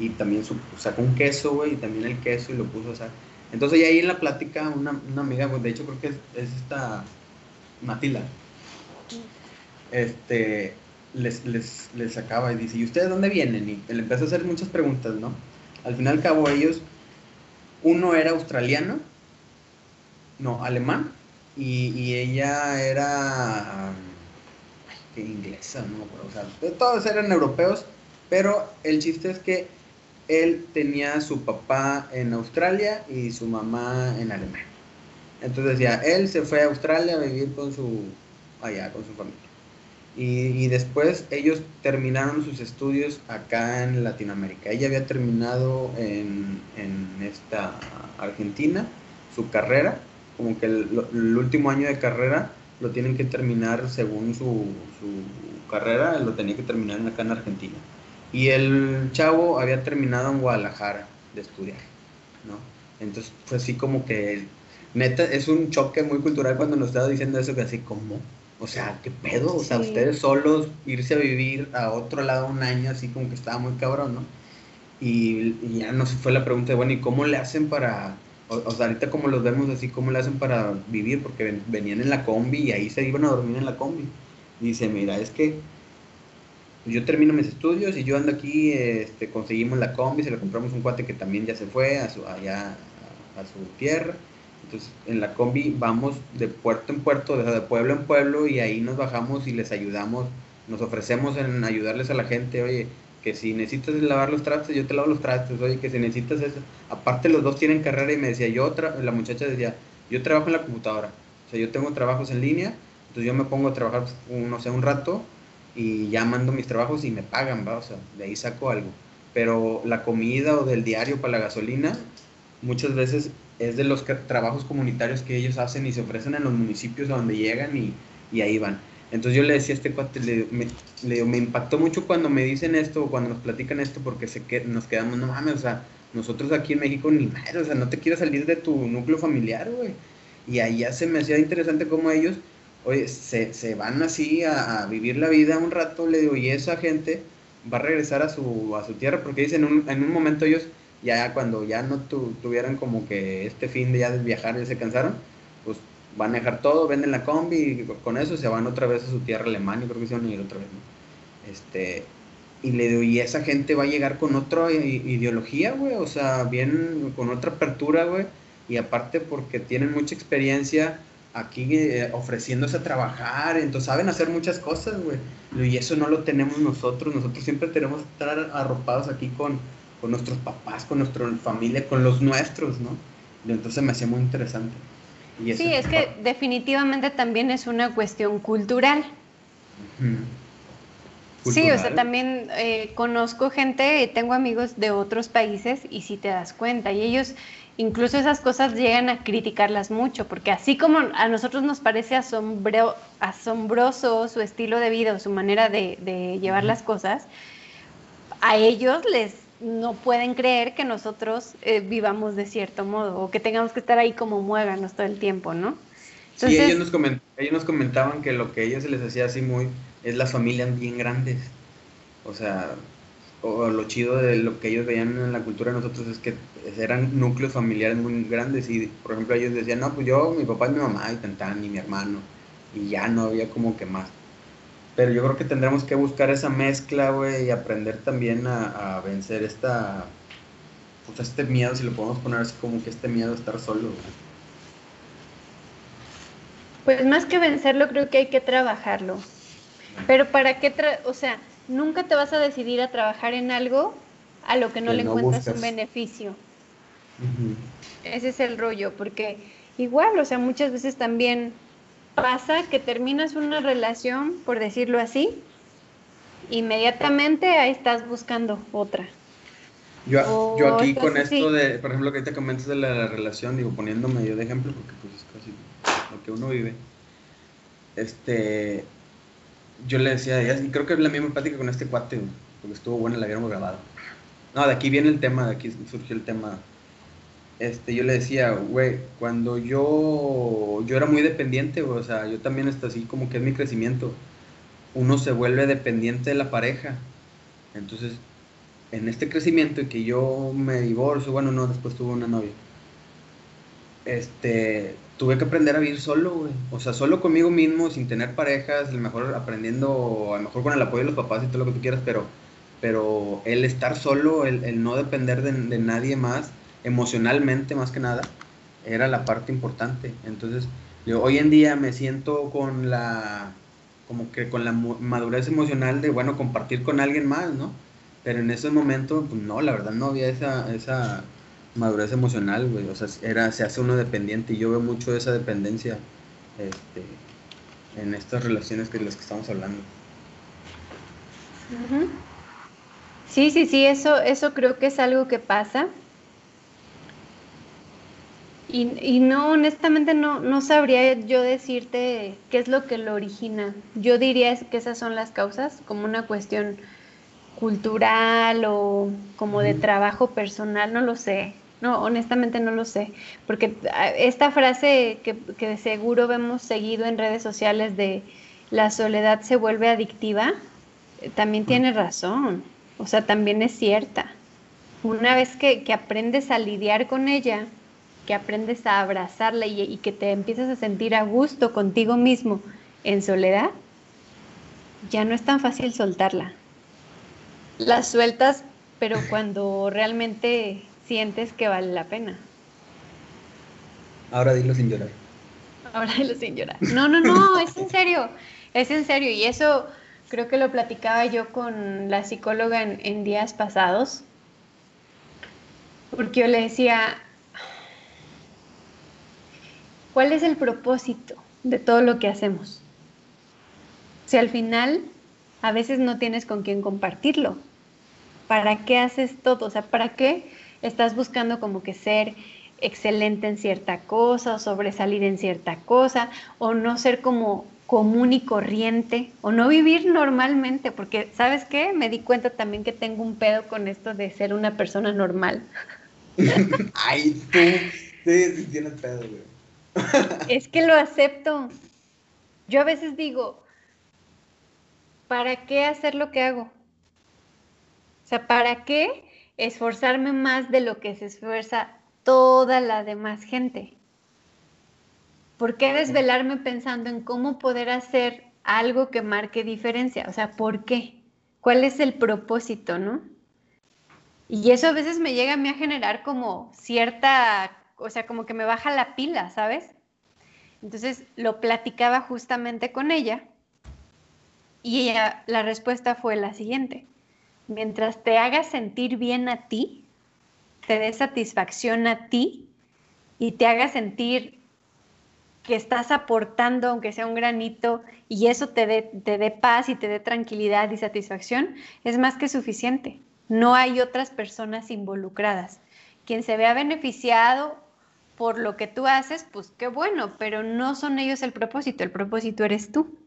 Y también sacó un queso, güey, y también el queso y lo puso a asar. Entonces, y ahí en la plática, una, una amiga, pues de hecho creo que es, esta Matila, este, les, les, les sacaba y dice, ¿y ustedes dónde vienen? Y le empezó a hacer muchas preguntas, ¿no? Al final al cabo ellos, uno era australiano, no, alemán, y, y ella era inglesa, no o sea, todos eran europeos, pero el chiste es que él tenía su papá en Australia y su mamá en Alemania. Entonces decía, él se fue a Australia a vivir con su, allá, con su familia. Y, después ellos terminaron sus estudios acá en Latinoamérica. Ella había terminado en, en esta Argentina su carrera, como que el último año de carrera lo tienen que terminar según su, su carrera, lo tenía que terminar acá en Argentina. Y el chavo había terminado en Guadalajara de estudiar, ¿no? Entonces fue así como que, neta, es un choque muy cultural cuando nos estaba diciendo eso, que así como, o sea, ¿qué pedo? O sea, ustedes solos irse a vivir a otro lado un año, así como que estaba muy cabrón, ¿no? Y, y ya nos fue la pregunta de, bueno, ¿y cómo le hacen para o, sea, ahorita como los vemos así, ¿cómo le hacen para vivir? Porque venían en la combi y ahí se iban a dormir en la combi. dice, mira, es que yo termino mis estudios y yo ando aquí, este, conseguimos la combi, se le compramos un cuate que también ya se fue a su, allá a, su tierra. Entonces, en la combi vamos de puerto en puerto, de pueblo en pueblo, y ahí nos bajamos y les ayudamos, nos ofrecemos en ayudarles a la gente, oye, que si necesitas lavar los trastes, yo te lavo los trastes, oye, que si necesitas eso. Aparte los dos tienen carrera y me decía, yo, la muchacha decía, yo trabajo en la computadora, o sea, yo tengo trabajos en línea, entonces yo me pongo a trabajar, no sé, un rato y ya mando mis trabajos y me pagan, va, o sea, de ahí saco algo. Pero la comida o del diario para la gasolina, muchas veces es de los trabajos comunitarios que ellos hacen y se ofrecen en los municipios a donde llegan y, y ahí van. Entonces yo le decía a este cuate, le, me, impactó mucho cuando me dicen esto, cuando nos platican esto, porque se que, nos quedamos, no mames, o sea, nosotros aquí en México ni madre, o sea, no te quieres salir de tu núcleo familiar, güey. Y ya se me hacía interesante cómo ellos, oye, se, se van así a, a, vivir la vida un rato, le digo, y esa gente va a regresar a su, a su tierra, porque dicen, en un, en un momento ellos, ya cuando ya no tu, tuvieran como que este fin de ya de viajar, ya se cansaron, pues van a dejar todo, venden la combi y con eso se van otra vez a su tierra Alemania, creo que se van a ir otra vez, Este, y le y esa gente va a llegar con otra ideología, güey, o sea, bien, con otra apertura, güey, y aparte porque tienen mucha experiencia aquí eh, ofreciéndose a trabajar, entonces saben hacer muchas cosas, güey, y eso no lo tenemos nosotros, nosotros siempre tenemos que estar arropados aquí con, con nuestros papás, con nuestra familia, con los nuestros, ¿no? Y entonces me hacía muy interesante. sí, es que definitivamente también es una cuestión cultural. Sí, o sea, también eh, conozco gente, tengo amigos de otros países y si te das cuenta, y ellos incluso esas cosas llegan a criticarlas mucho, porque así como a nosotros nos parece asombroso su estilo de vida o su manera de, llevar las cosas, a ellos les no pueden creer que nosotros eh, vivamos de cierto modo o que tengamos que estar ahí como muéganos todo el tiempo, ¿no? sí, ellos nos, ellos nos comentaban que lo que a ellos se les hacía así muy es las familias bien grandes. O sea, o lo chido de lo que ellos veían en la cultura de nosotros es que eran núcleos familiares muy grandes y por ejemplo ellos decían, no, pues yo, mi papá y mi mamá y Tantán y mi hermano y ya no había como que más. Pero yo creo que tendremos que buscar esa mezcla, güey, y aprender también a, vencer esta, pues este miedo, si lo podemos poner así como que este miedo a estar solo. Pues más que vencerlo, creo que hay que trabajarlo. Pero para qué, o sea, nunca te vas a decidir a trabajar en algo a lo que no le encuentras un beneficio. Ese es el rollo, porque igual, o sea, muchas veces también pasa que terminas una relación, por decirlo así, inmediatamente ahí estás buscando otra. Yo, yo aquí con esto de, por ejemplo, que te comentas de la, relación, digo, poniéndome yo de ejemplo, porque pues es casi lo que uno vive. Este, yo le decía, y creo que es la misma plática con este cuate, porque estuvo buena, la habíamos grabado. No, de aquí viene el tema, de aquí surgió el tema. Este, yo le decía, güey, cuando yo, yo era muy dependiente, o sea, yo también estoy así como que es mi crecimiento. Uno se vuelve dependiente de la pareja. Entonces, en este crecimiento y que yo me divorcio, bueno, no, después tuve una novia. Este, tuve que aprender a vivir solo, güey. O sea, solo conmigo mismo, sin tener parejas, a lo mejor aprendiendo, a lo mejor con el apoyo de los papás y todo lo que tú quieras, pero, pero el estar solo, el, no depender de, nadie más, emocionalmente más que nada, era la parte importante. Entonces, yo hoy en día me siento con la, como que con la madurez emocional de, bueno, compartir con alguien más, ¿no? Pero en ese momento, pues no, la verdad no había esa, esa madurez emocional, güey. O sea, era, se hace uno dependiente y yo veo mucho esa dependencia este, en estas relaciones que de las que estamos hablando. Sí, sí, sí, eso, eso creo que es algo que pasa. Y, y, no, honestamente no, no sabría yo decirte qué es lo que lo origina. Yo diría que esas son las causas, como una cuestión cultural o como de trabajo personal, no lo sé. No, honestamente no lo sé, porque ah, esta frase que, que seguro vemos seguido en redes sociales de la soledad se vuelve adictiva, eh, también tiene razón, o sea, también es cierta. Una vez que, aprendes a lidiar con ella, que aprendes a abrazarla y, y que te empiezas a sentir a gusto contigo mismo en soledad, ya no es tan fácil soltarla. La sueltas, pero cuando realmente sientes que vale la pena. Ahora dilo sin llorar. Ahora dilo sin llorar. No, no, no, es en serio, es en serio. Y eso creo que lo platicaba yo con la psicóloga en, días pasados, porque yo le decía, ¿cuál es el propósito de todo lo que hacemos? Si al final a veces no tienes con quién compartirlo, ¿para qué haces todo? O sea, ¿para qué estás buscando como que ser excelente en cierta cosa o sobresalir en cierta cosa o no ser como común y corriente o no vivir normalmente, porque ¿sabes qué? Me di cuenta también que tengo un pedo con esto de ser una persona normal. Ay, tú, sí, tienes pedo, güey. es que lo acepto. Yo a veces digo, ¿para qué hacer lo que hago? O sea, ¿para qué esforzarme más de lo que se esfuerza toda la demás gente. ¿Por qué desvelarme pensando en cómo poder hacer algo que marque diferencia? O sea, ¿por qué? ¿Cuál es el propósito, no? Y eso a veces me llega a mí a generar como cierta, o sea, como que me baja la pila, ¿sabes? Entonces lo platicaba justamente con ella y ella, la respuesta fue la siguiente. Mientras te haga sentir bien a ti, te dé satisfacción a ti y te haga sentir que estás aportando, aunque sea un granito, y eso te dé, te dé paz y te dé tranquilidad y satisfacción, es más que suficiente. No hay otras personas involucradas. Quien se vea beneficiado por lo que tú haces, pues qué bueno, pero no son ellos el propósito, el propósito eres tú.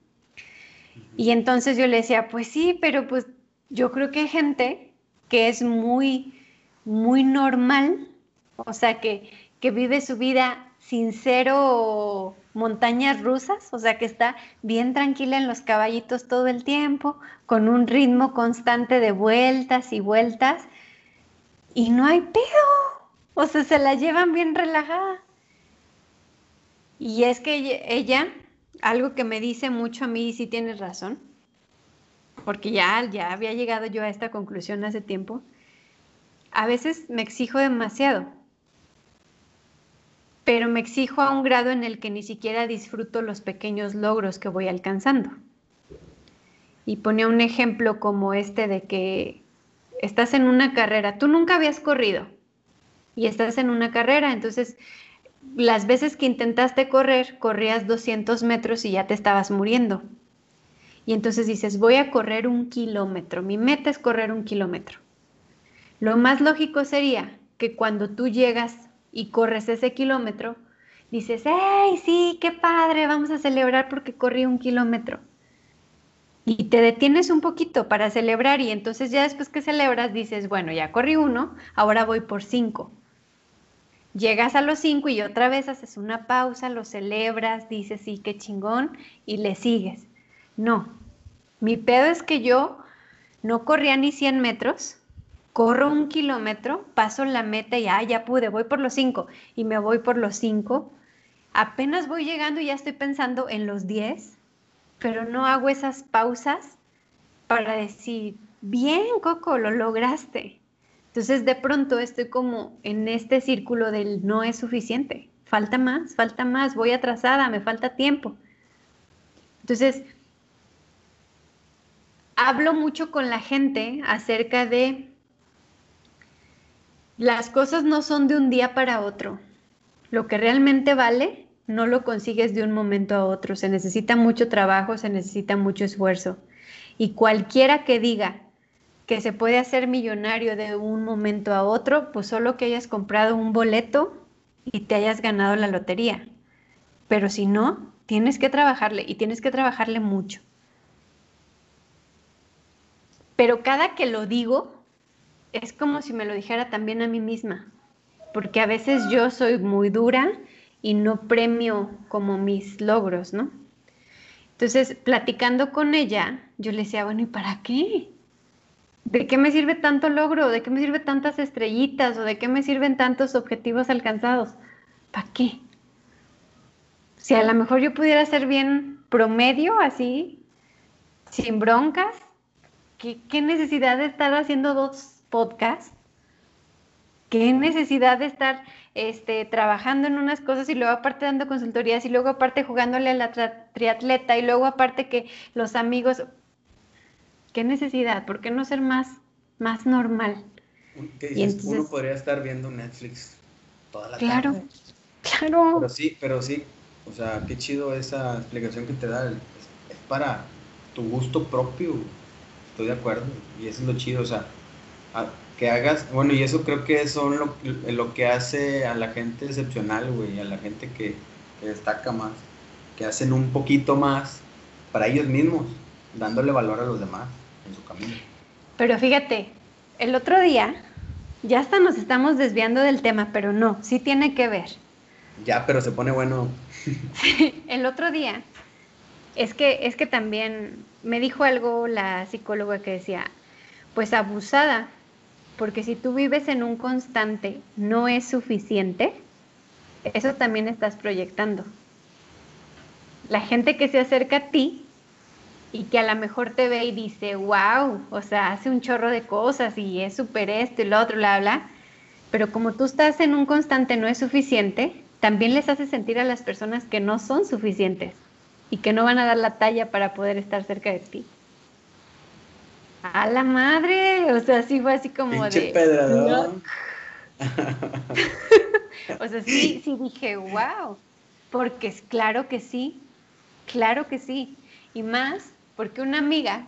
Y entonces yo le decía, pues sí, pero pues yo creo que hay gente que es muy, muy normal, o sea, que, que vive su vida sin cero montañas rusas, o sea que está bien tranquila en los caballitos todo el tiempo, con un ritmo constante de vueltas y vueltas, y no hay pedo, o sea, se la llevan bien relajada. Y es que ella, algo que me dice mucho a mí, y sí tienes razón, porque ya, ya había llegado yo a esta conclusión hace tiempo, a veces me exijo demasiado pero me exijo a un grado en el que ni siquiera disfruto los pequeños logros que voy alcanzando. Y ponía un ejemplo como este de que estás en una carrera, tú nunca habías corrido y estás en una carrera, entonces las veces que intentaste correr, corrías 200 metros y ya te estabas muriendo. Y entonces dices, voy a correr un kilómetro, mi meta es correr un kilómetro. Lo más lógico sería que cuando tú llegas y corres ese kilómetro, dices, ¡hey, sí, qué padre! Vamos a celebrar porque corrí un kilómetro. Y te detienes un poquito para celebrar y entonces ya después que celebras dices, bueno, ya corrí uno, ahora voy por cinco. Llegas a los cinco y otra vez haces una pausa, lo celebras, dices, sí, qué chingón, y le sigues. No, mi pedo es que yo no corría ni 100 metros, corro un kilómetro, paso la meta y ah, ya pude, voy por los cinco y me voy por los cinco. Apenas voy llegando y ya estoy pensando en los diez, pero no hago esas pausas para decir, bien, Coco, lo lograste. Entonces de pronto estoy como en este círculo del no es suficiente, falta más, falta más, voy atrasada, me falta tiempo. Entonces, hablo mucho con la gente acerca de las cosas no son de un día para otro. Lo que realmente vale no lo consigues de un momento a otro. Se necesita mucho trabajo, se necesita mucho esfuerzo. Y cualquiera que diga que se puede hacer millonario de un momento a otro, pues solo que hayas comprado un boleto y te hayas ganado la lotería. Pero si no, tienes que trabajarle y tienes que trabajarle mucho. Pero cada que lo digo, es como si me lo dijera también a mí misma, porque a veces yo soy muy dura y no premio como mis logros, ¿no? Entonces, platicando con ella, yo le decía, bueno, ¿y para qué? ¿De qué me sirve tanto logro? ¿De qué me sirve tantas estrellitas? ¿O de qué me sirven tantos objetivos alcanzados? ¿Para qué? Si a lo mejor yo pudiera ser bien promedio, así, sin broncas, ¿qué, necesidad de estar haciendo dos podcast, qué necesidad de estar este, trabajando en unas cosas y luego aparte dando consultorías y luego aparte jugándole a la triatleta y luego aparte que los amigos, qué necesidad, ¿por qué no ser más, más normal? Uno podría estar viendo Netflix toda la claro, tarde. Claro, Pero sí, pero sí, o sea, qué chido esa explicación que te da, es, es para tu gusto propio, estoy de acuerdo, y eso es lo chido, o sea, que hagas, bueno, y eso creo que son lo, lo que hace a la gente excepcional, güey, a la gente que, destaca más, que hacen un poquito más para ellos mismos, dándole valor a los demás en su camino. Pero fíjate, el otro día, ya hasta nos estamos desviando del tema, pero no, sí tiene que ver. Ya, pero se pone bueno. el otro día, es que, es que también me dijo algo la psicóloga que decía, pues abusada, porque si tú vives en un constante no es suficiente, eso también estás proyectando. La gente que se acerca a ti y que a lo mejor te ve y dice, wow, o sea, hace un chorro de cosas y es súper esto y lo otro, bla, bla. Pero como tú estás en un constante no es suficiente, también les hace sentir a las personas que no son suficientes y que no van a dar la talla para poder estar cerca de ti. A la madre, o sea, sí fue así como Pinche de... pedradón. o sea, sí, sí dije, wow, porque es claro que sí, claro que sí. Y más porque una amiga,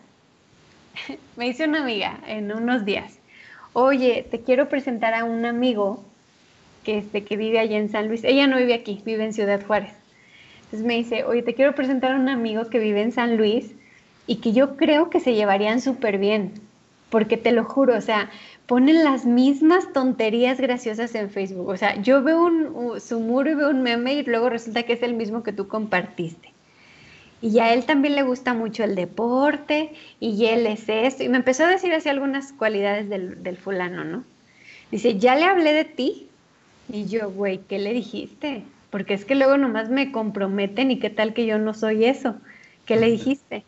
me dice una amiga en unos días, oye, te quiero presentar a un amigo que, este, que vive allá en San Luis. Ella no vive aquí, vive en Ciudad Juárez. Entonces me dice, oye, te quiero presentar a un amigo que vive en San Luis y que yo creo que se llevarían súper bien, porque te lo juro, o sea, ponen las mismas tonterías graciosas en Facebook. O sea, yo veo un, su muro y veo un meme y luego resulta que es el mismo que tú compartiste. Y a él también le gusta mucho el deporte y él es esto. Y me empezó a decir así algunas cualidades del, del fulano, ¿no? Dice, ya le hablé de ti. Y yo, güey, ¿qué le dijiste? Porque es que luego nomás me comprometen y qué tal que yo no soy eso. ¿Qué le dijiste?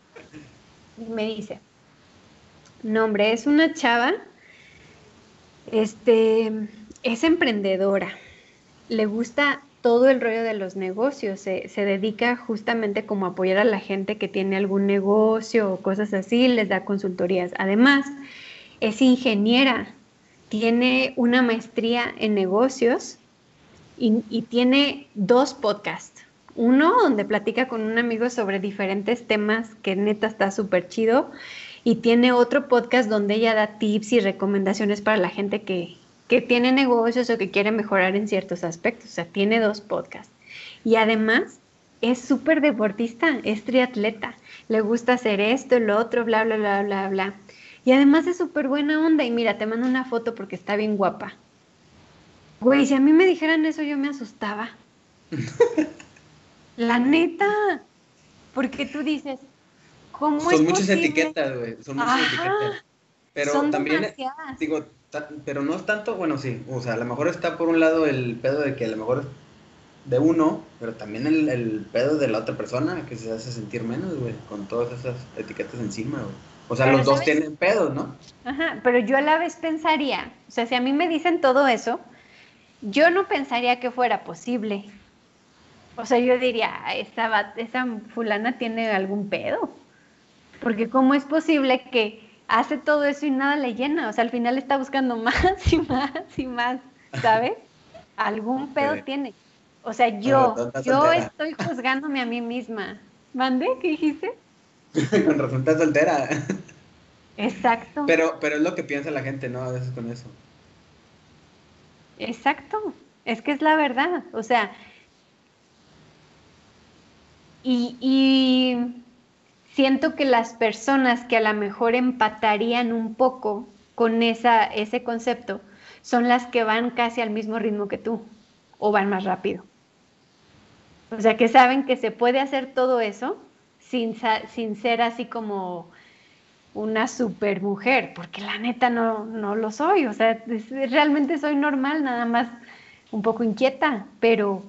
Y me dice, no, hombre, es una chava, este, es emprendedora, le gusta todo el rollo de los negocios, se, se, dedica justamente como a apoyar a la gente que tiene algún negocio o cosas así, les da consultorías. Además, es ingeniera, tiene una maestría en negocios y, y tiene dos podcasts. Uno donde platica con un amigo sobre diferentes temas que neta está súper chido y tiene otro podcast donde ella da tips y recomendaciones para la gente que, que tiene negocios o que quiere mejorar en ciertos aspectos. O sea, tiene dos podcasts. Y además es súper deportista, es triatleta. Le gusta hacer esto, lo otro, bla, bla, bla, bla, bla. Y además es súper buena onda. Y mira, te mando una foto porque está bien guapa. Güey, si a mí me dijeran eso, yo me asustaba. La neta. Porque tú dices, ¿cómo Son es muchas posible? etiquetas, güey. Son muchas Ajá, etiquetas. Pero son también, demasiadas. digo, pero no es tanto, bueno, sí. O sea, a lo mejor está por un lado el pedo de que a lo mejor de uno, pero también el, el pedo de la otra persona que se hace sentir menos, güey, con todas esas etiquetas encima, güey. O sea, Pero, los dos ¿sabes? tienen pedos, ¿no? Ajá, pero yo a la vez pensaría, o sea, si a mí me dicen todo eso, yo no pensaría que fuera posible. O sea, yo diría, "Ah, esa, va- esa fulana tiene algún pedo. Porque ¿cómo es posible que hace todo eso y nada le llena? O sea, al final está buscando más y más y más, ¿sabes? Algún pedo tiene. O sea, yo, no yo estoy juzgándome a mí misma. ¿Mande? ¿Qué dijiste? con está soltera. Exacto. Pero, pero es lo que piensa la gente, ¿no? A veces con eso. Exacto, es que es la verdad, o sea, y, y siento que las personas que a lo mejor empatarían un poco con esa, ese concepto son las que van casi al mismo ritmo que tú o van más rápido. O sea, que saben que se puede hacer todo eso sin, sin ser así como una super mujer, porque la neta no, no lo soy, o sea, realmente soy normal, nada más un poco inquieta, pero,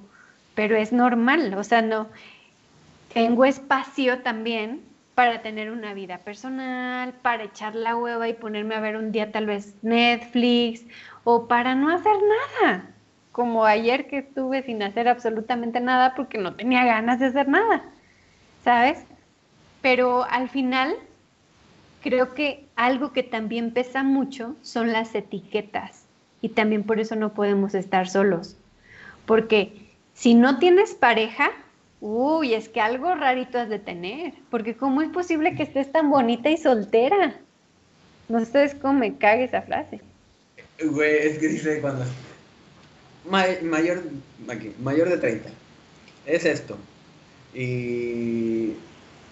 pero es normal, o sea, no, tengo espacio también para tener una vida personal, para echar la hueva y ponerme a ver un día tal vez Netflix, o para no hacer nada, como ayer que estuve sin hacer absolutamente nada porque no tenía ganas de hacer nada, ¿sabes? Pero al final creo que algo que también pesa mucho son las etiquetas y también por eso no podemos estar solos. Porque si no tienes pareja, uy, es que algo rarito has de tener, porque ¿cómo es posible que estés tan bonita y soltera? No sé cómo me cague esa frase. Güey, es que dice cuando... May- mayor, aquí, mayor de 30. Es esto. Y...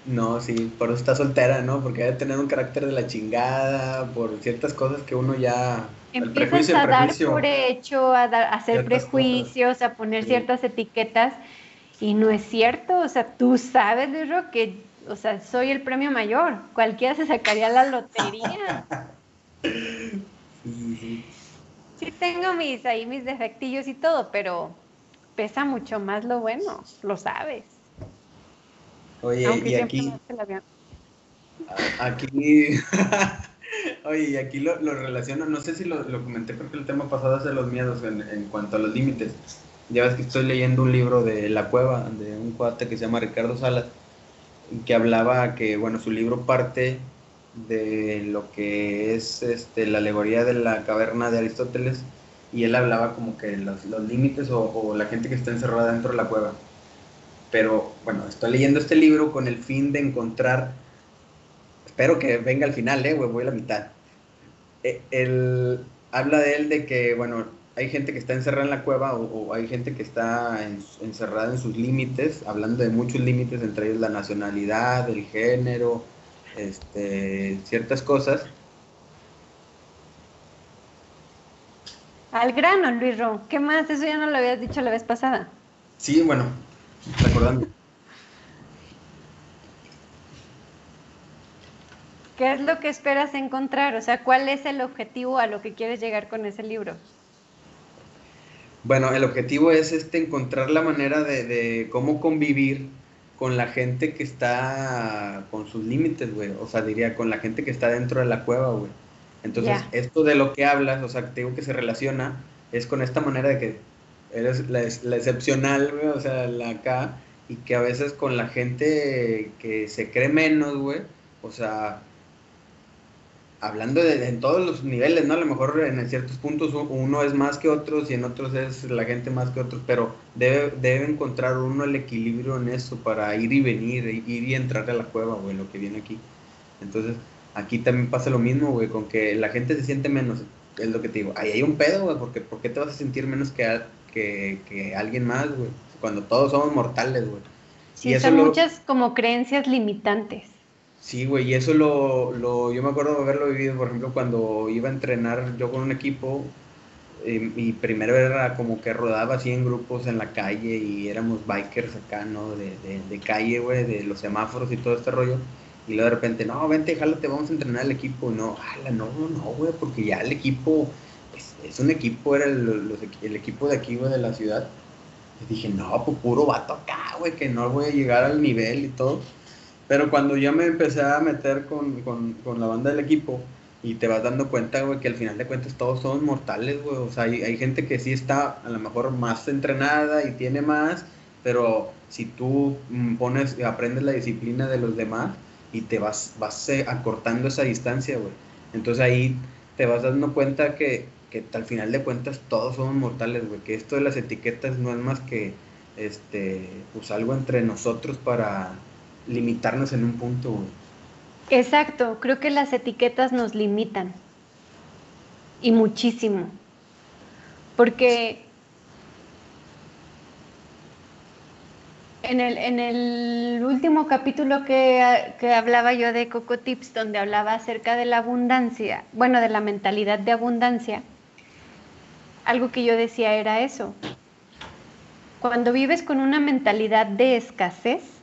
No, sí, por eso está soltera, ¿no? Porque debe tener un carácter de la chingada, por ciertas cosas que uno ya... Empiezas a dar por hecho, a, dar- a hacer prejuicios, a poner Sí. ciertas etiquetas y no es cierto. O sea, tú sabes, Luisro, que, o sea, soy el premio mayor. Cualquiera se sacaría la lotería. Sí, sí, sí. Sí tengo mis ahí mis defectillos y todo, pero pesa mucho más lo bueno, lo sabes. Oye, Aunque y aquí... Aquí, oye, aquí lo, lo, relaciono, no sé si lo, lo, comenté, creo que el tema pasado es de los miedos en, en, cuanto a los límites. Ya ves que estoy leyendo un libro de La Cueva, de un cuate que se llama Ricardo Salas, que hablaba que, bueno, su libro parte de lo que es este, la alegoría de la caverna de Aristóteles y él hablaba como que los, los límites o, o, la gente que está encerrada dentro de la cueva. Pero bueno, estoy leyendo este libro con el fin de encontrar, espero que venga al final, eh, voy a la mitad. Él habla de él de que, bueno, hay gente que está encerrada en la cueva o, o hay gente que está en, encerrada en sus límites, hablando de muchos límites, entre ellos la nacionalidad, el género, este, ciertas cosas. Al grano, Luis Ro. ¿Qué más? Eso ya no lo habías dicho la vez pasada. Sí, bueno, recordando. ¿Qué es lo que esperas encontrar? O sea, ¿cuál es el objetivo a lo que quieres llegar con ese libro? Bueno, el objetivo es este encontrar la manera de, de cómo convivir con la gente que está con sus límites, güey. O sea, diría, con la gente que está dentro de la cueva, güey. Entonces, yeah. esto de lo que hablas, o sea, te digo que se relaciona, es con esta manera de que eres la, la excepcional, güey, o sea, la acá, y que a veces con la gente que se cree menos, güey, o sea, hablando de, en todos los niveles, ¿no? A lo mejor en ciertos puntos uno es más que otros y en otros es la gente más que otros, pero debe, debe encontrar uno el equilibrio en eso para ir y venir, ir y entrar a la cueva, güey, lo que viene aquí. Entonces, aquí también pasa lo mismo, güey, con que la gente se siente menos, es lo que te digo. Ahí hay un pedo, güey, porque ¿por qué te vas a sentir menos que, que, que alguien más, güey? Cuando todos somos mortales, güey. Sí, y son lo... muchas como creencias limitantes. Sí, güey, y eso lo, lo, yo me acuerdo de haberlo vivido, por ejemplo, cuando iba a entrenar yo con un equipo, eh, y primero era como que rodaba así en grupos en la calle y éramos bikers acá, ¿no? De, de, calle, güey, de los semáforos y todo este rollo. Y luego de repente, no, vente, jálate, vamos a entrenar el equipo. No, jala, no, no, güey, porque ya el equipo, es, es un equipo, era el, el, equipo de aquí, güey, de la ciudad. Y dije, no, pues puro vato acá, güey, que no voy a llegar al nivel y todo. Pero cuando yo me empecé a meter con, con, con, la banda del equipo y te vas dando cuenta, güey, que al final de cuentas todos son mortales, güey. O sea, hay, hay, gente que sí está a lo mejor más entrenada y tiene más, pero si tú pones, aprendes la disciplina de los demás y te vas, vas acortando esa distancia, güey. Entonces ahí te vas dando cuenta que, que al final de cuentas todos somos mortales, güey. Que esto de las etiquetas no es más que, este, pues algo entre nosotros para limitarnos en un punto. Exacto, creo que las etiquetas nos limitan. Y muchísimo. Porque en el, en el último capítulo que, que, hablaba yo de Coco Tips, donde hablaba acerca de la abundancia, bueno, de la mentalidad de abundancia, algo que yo decía era eso. Cuando vives con una mentalidad de escasez,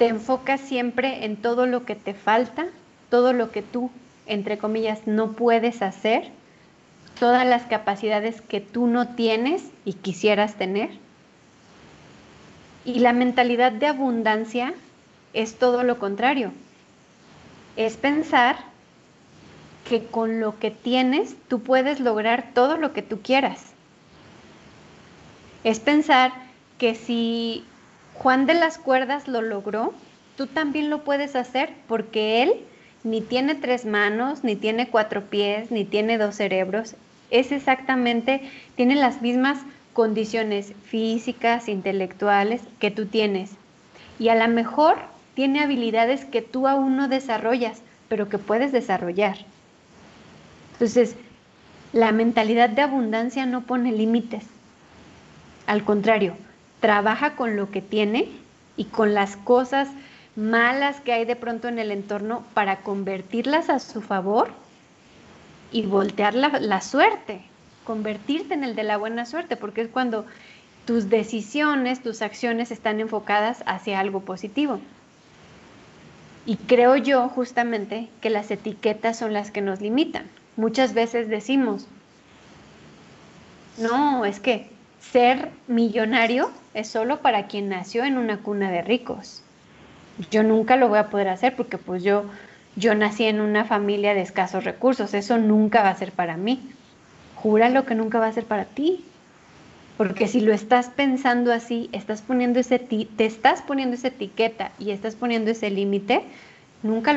te enfocas siempre en todo lo que te falta, todo lo que tú, entre comillas, no puedes hacer, todas las capacidades que tú no tienes y quisieras tener. Y la mentalidad de abundancia es todo lo contrario. Es pensar que con lo que tienes tú puedes lograr todo lo que tú quieras. Es pensar que si Juan de las Cuerdas lo logró, tú también lo puedes hacer porque él ni tiene tres manos, ni tiene cuatro pies, ni tiene dos cerebros. Es exactamente, tiene las mismas condiciones físicas, intelectuales que tú tienes. Y a lo mejor tiene habilidades que tú aún no desarrollas, pero que puedes desarrollar. Entonces, la mentalidad de abundancia no pone límites. Al contrario, trabaja con lo que tiene y con las cosas malas que hay de pronto en el entorno para convertirlas a su favor y voltear la, suerte, convertirte en el de la buena suerte, porque es cuando tus decisiones, tus acciones están enfocadas hacia algo positivo. Y creo yo justamente que las etiquetas son las que nos limitan. Muchas veces decimos, no, es que ser millonario es solo para quien nació en una cuna de ricos. yo nunca lo voy a poder hacer porque pues yo, yo nací en una familia de escasos recursos, eso nunca va a ser para mí. Júralo que nunca va a ser para ti. Porque si lo estás pensando así, estás poniendo ese te estás poniendo esa etiqueta y estás poniendo ese límite, nunca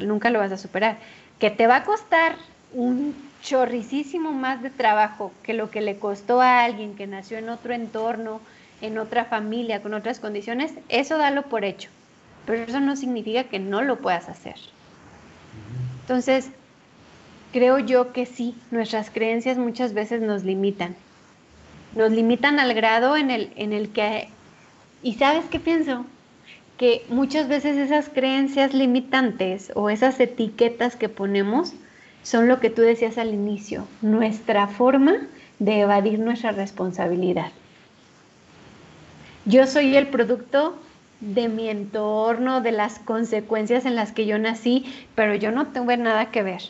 nunca lo vas a superar. Que te va a costar un chorricísimo más de trabajo que lo que le costó a alguien que nació en otro entorno, en otra familia, con otras condiciones, eso dalo por hecho. Pero eso no significa que no lo puedas hacer. Entonces, creo yo que sí, nuestras creencias muchas veces nos limitan nos limitan al grado en el, en el que, y sabes qué pienso, que muchas veces esas creencias limitantes o esas etiquetas que ponemos son lo que tú decías al inicio, nuestra forma de evadir nuestra responsabilidad. Yo soy el producto de mi entorno, de las consecuencias en las que yo nací, pero yo no tuve nada que ver.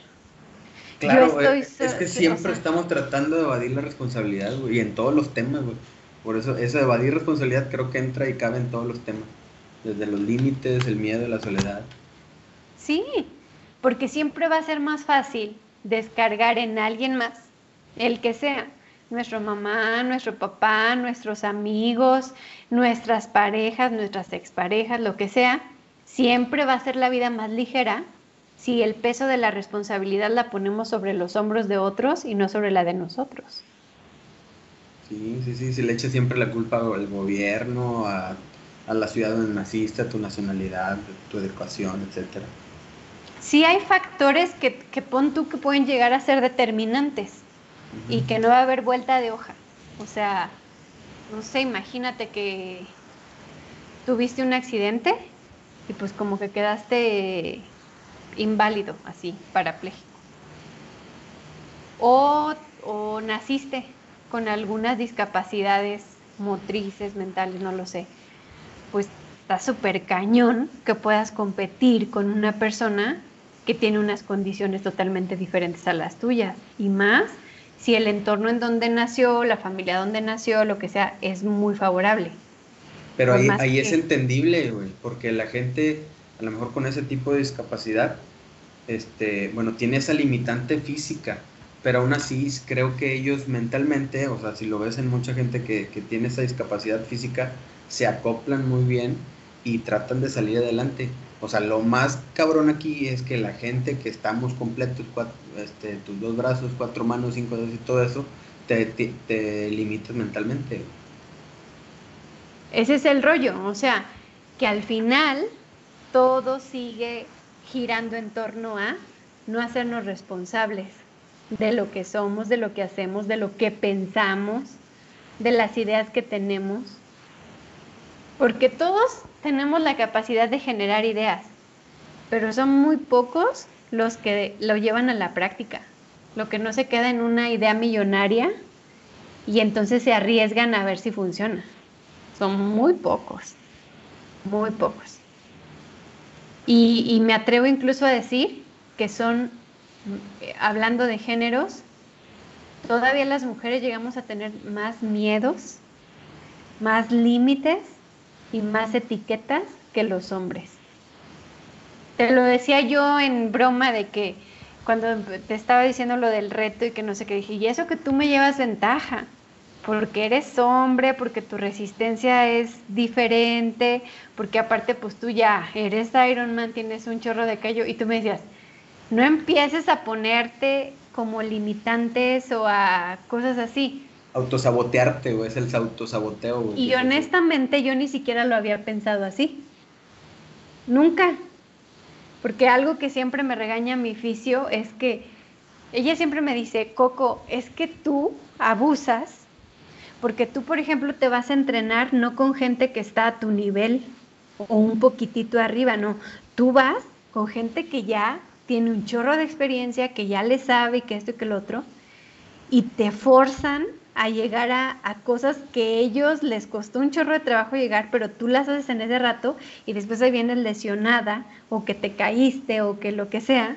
Claro, es que siempre estamos tratando de evadir la responsabilidad, güey, y en todos los temas, güey. Por eso, eso de evadir responsabilidad creo que entra y cabe en todos los temas. Desde los límites, el miedo, la soledad. Sí, porque siempre va a ser más fácil descargar en alguien más, el que sea, nuestra mamá, nuestro papá, nuestros amigos, nuestras parejas, nuestras exparejas, lo que sea, siempre va a ser la vida más ligera si el peso de la responsabilidad la ponemos sobre los hombros de otros y no sobre la de nosotros. Sí, sí, sí, si le echas siempre la culpa al gobierno, a, la ciudad donde naciste, a tu nacionalidad, tu educación, etc. Sí hay factores que, que pon tú que pueden llegar a ser determinantes y que no va a haber vuelta de hoja. O sea, no sé, imagínate que tuviste un accidente y pues como que quedaste inválido, así, parapléjico. O, o naciste con algunas discapacidades motrices, mentales, no lo sé. Pues está súper cañón que puedas competir con una persona que tiene unas condiciones totalmente diferentes a las tuyas. Y más si el entorno en donde nació, la familia donde nació, lo que sea, es muy favorable. Pero ahí, ahí es entendible, güey, porque la gente a lo mejor con ese tipo de discapacidad, este, bueno, tiene esa limitante física, pero aún así creo que ellos mentalmente, o sea, si lo ves en mucha gente que, tiene esa discapacidad física, se acoplan muy bien y tratan de salir adelante. O sea, lo más cabrón aquí es que la gente que estamos completos, este, tus dos brazos, cuatro manos, cinco dedos y todo eso, te, te, te limitas mentalmente. Ese es el rollo, o sea, que al final todo sigue girando en torno a no hacernos responsables de lo que somos, de lo que hacemos, de lo que pensamos, de las ideas que tenemos. Porque todos tenemos la capacidad de generar ideas, pero son muy pocos los que lo llevan a la práctica, lo que no se queda en una idea millonaria y entonces se arriesgan a ver si funciona. Son muy pocos, muy pocos. Y, me atrevo incluso a decir que son, hablando de géneros, todavía las mujeres llegamos a tener más miedos, más límites y más etiquetas que los hombres. Te lo decía yo en broma de que cuando te estaba diciendo lo del reto y que no sé qué dije, y eso que tú me llevas ventaja porque eres hombre, porque tu resistencia es diferente, porque aparte pues tú ya eres Iron Man, tienes un chorro de callo y tú me decías, no empieces a ponerte como limitantes o a cosas así. Autosabotearte, o es el autosaboteo. Y honestamente yo ni siquiera lo había pensado así. Nunca. Porque algo que siempre me regaña mi fisio es que ella siempre me dice, Coco, es que tú abusas porque tú, por ejemplo, te vas a entrenar no con gente que está a tu nivel o un poquitito arriba, no. Tú vas con gente que ya tiene un chorro de experiencia, que ya le sabe y que esto y que lo otro, y te forzan a llegar a, cosas que ellos les costó un chorro de trabajo llegar, pero tú las haces en ese rato y después ahí vienes lesionada o que te caíste o que lo que sea.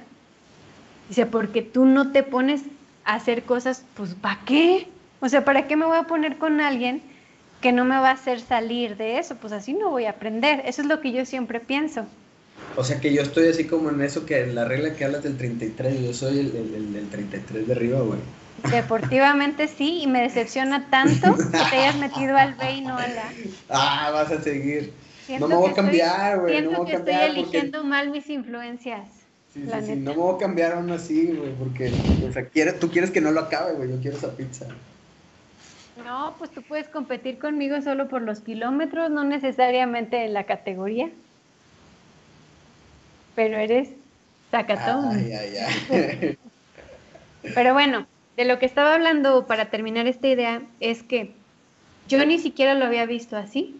Dice, porque tú no te pones a hacer cosas, pues ¿para qué? O sea, ¿para qué me voy a poner con alguien que no me va a hacer salir de eso, pues así no voy a aprender. Eso es lo que yo siempre pienso. O sea que yo estoy así como en eso que en la regla que hablas del 33, yo soy el, el, el 33 de arriba, güey. Deportivamente sí, y me decepciona tanto que te hayas metido al B y no a la. Ah, vas a seguir. no me voy a cambiar, güey. No me voy a cambiar. Estoy eligiendo mal mis influencias. Sí, sí, sí, no me voy a cambiar aún así, güey, porque, o sea, tú quieres que no lo acabe, güey, yo quiero esa pizza. No, pues tú puedes competir conmigo solo por los kilómetros, no necesariamente en la categoría. Pero eres sacatón. Ay, ay, ay. Pero bueno, de lo que estaba hablando para terminar esta idea es que yo ni siquiera lo había visto así.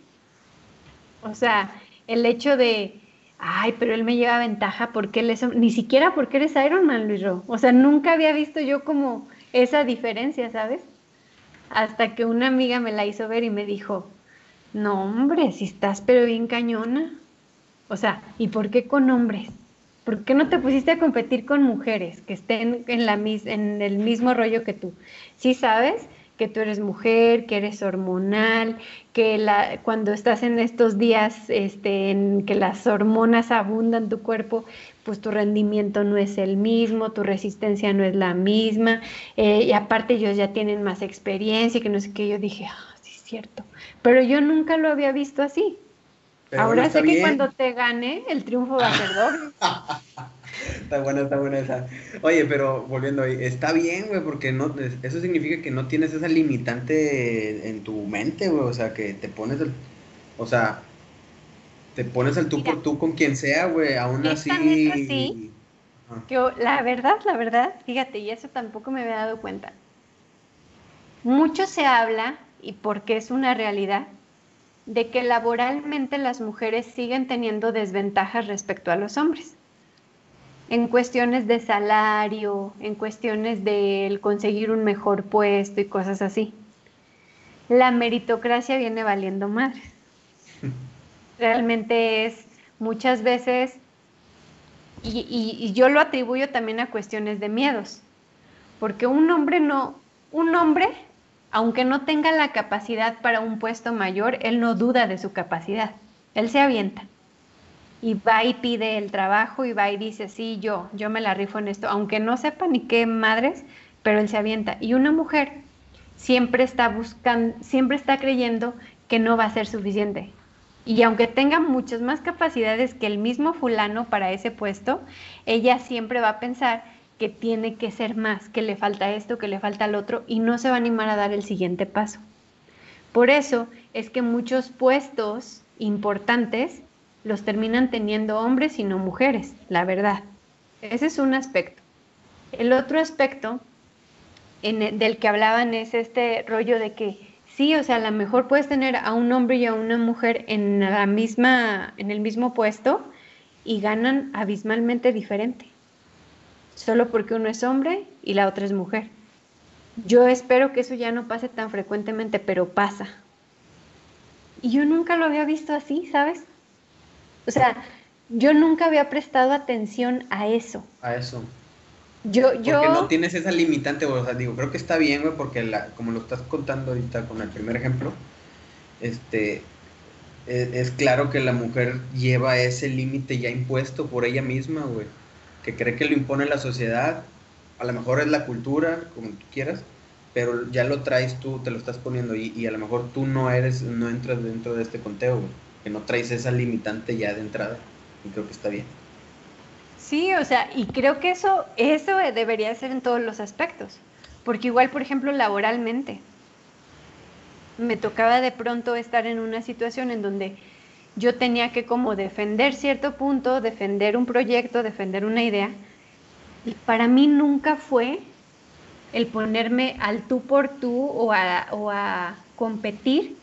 O sea, el hecho de, ay, pero él me lleva ventaja porque él es, ni siquiera porque eres Iron Man, Luis Ro. O sea, nunca había visto yo como esa diferencia, ¿sabes? Hasta que una amiga me la hizo ver y me dijo, no, hombre, si estás pero bien cañona. O sea, ¿y por qué con hombres? ¿Por qué no te pusiste a competir con mujeres que estén en, la, en el mismo rollo que tú? Sí sabes que tú eres mujer, que eres hormonal, que la, cuando estás en estos días este, en que las hormonas abundan tu cuerpo, pues tu rendimiento no es el mismo, tu resistencia no es la misma, eh, y aparte ellos ya tienen más experiencia, que no sé qué, yo dije, ah, sí es cierto, pero yo nunca lo había visto así. Ahora sé que cuando te gane, el triunfo va a ser doble. está buena, está buena esa. Oye, pero volviendo ahí, está bien, güey, porque no, eso significa que no tienes esa limitante en tu mente, güey, o sea, que te pones el, o sea, te pones el tú por tú con quien sea, güey, aún así. así yo, la verdad, la verdad, fíjate, y eso tampoco me había dado cuenta. Mucho se habla, y porque es una realidad, de que laboralmente las mujeres siguen teniendo desventajas respecto a los hombres. En cuestiones de salario, en cuestiones de conseguir un mejor puesto y cosas así. La meritocracia viene valiendo madres. Realmente es muchas veces, y, y yo lo atribuyo también a cuestiones de miedos, porque un hombre no, un hombre aunque no tenga la capacidad para un puesto mayor, él no duda de su capacidad. Él se avienta. Y va y pide el trabajo y va y dice, sí, yo, yo me la rifo en esto, aunque no sepa ni qué madres, pero él se avienta. Y una mujer siempre está buscando, siempre está creyendo que no va a ser suficiente. Y aunque tenga muchas más capacidades que el mismo fulano para ese puesto, ella siempre va a pensar que tiene que ser más, que le falta esto, que le falta el otro, y no se va a animar a dar el siguiente paso. Por eso es que muchos puestos importantes los terminan teniendo hombres y no mujeres, la verdad. Ese es un aspecto. El otro aspecto en del que hablaban es este rollo de que sí, o sea, a lo mejor puedes tener a un hombre y a una mujer en la misma, en el mismo puesto y ganan abismalmente diferente solo porque uno es hombre y la otra es mujer. Yo espero que eso ya no pase tan frecuentemente, pero pasa. Y yo nunca lo había visto así, ¿sabes? O sea, yo nunca había prestado atención a eso. A eso. Yo, yo... Porque no tienes esa limitante, o sea, digo, creo que está bien, güey, porque la, como lo estás contando ahorita con el primer ejemplo, este, es, es claro que la mujer lleva ese límite ya impuesto por ella misma, güey que cree que lo impone la sociedad, a lo mejor es la cultura, como tú quieras, pero ya lo traes tú, te lo estás poniendo y, a lo mejor tú no eres, no entras dentro de este conteo, que no traes esa limitante ya de entrada y creo que está bien. Sí, o sea, y creo que eso, eso debería ser en todos los aspectos, porque igual, por ejemplo, laboralmente, me tocaba de pronto estar en una situación en donde yo tenía que como defender cierto punto, defender un proyecto, defender una idea. Y para mí nunca fue el ponerme al tú por tú o a, o a competir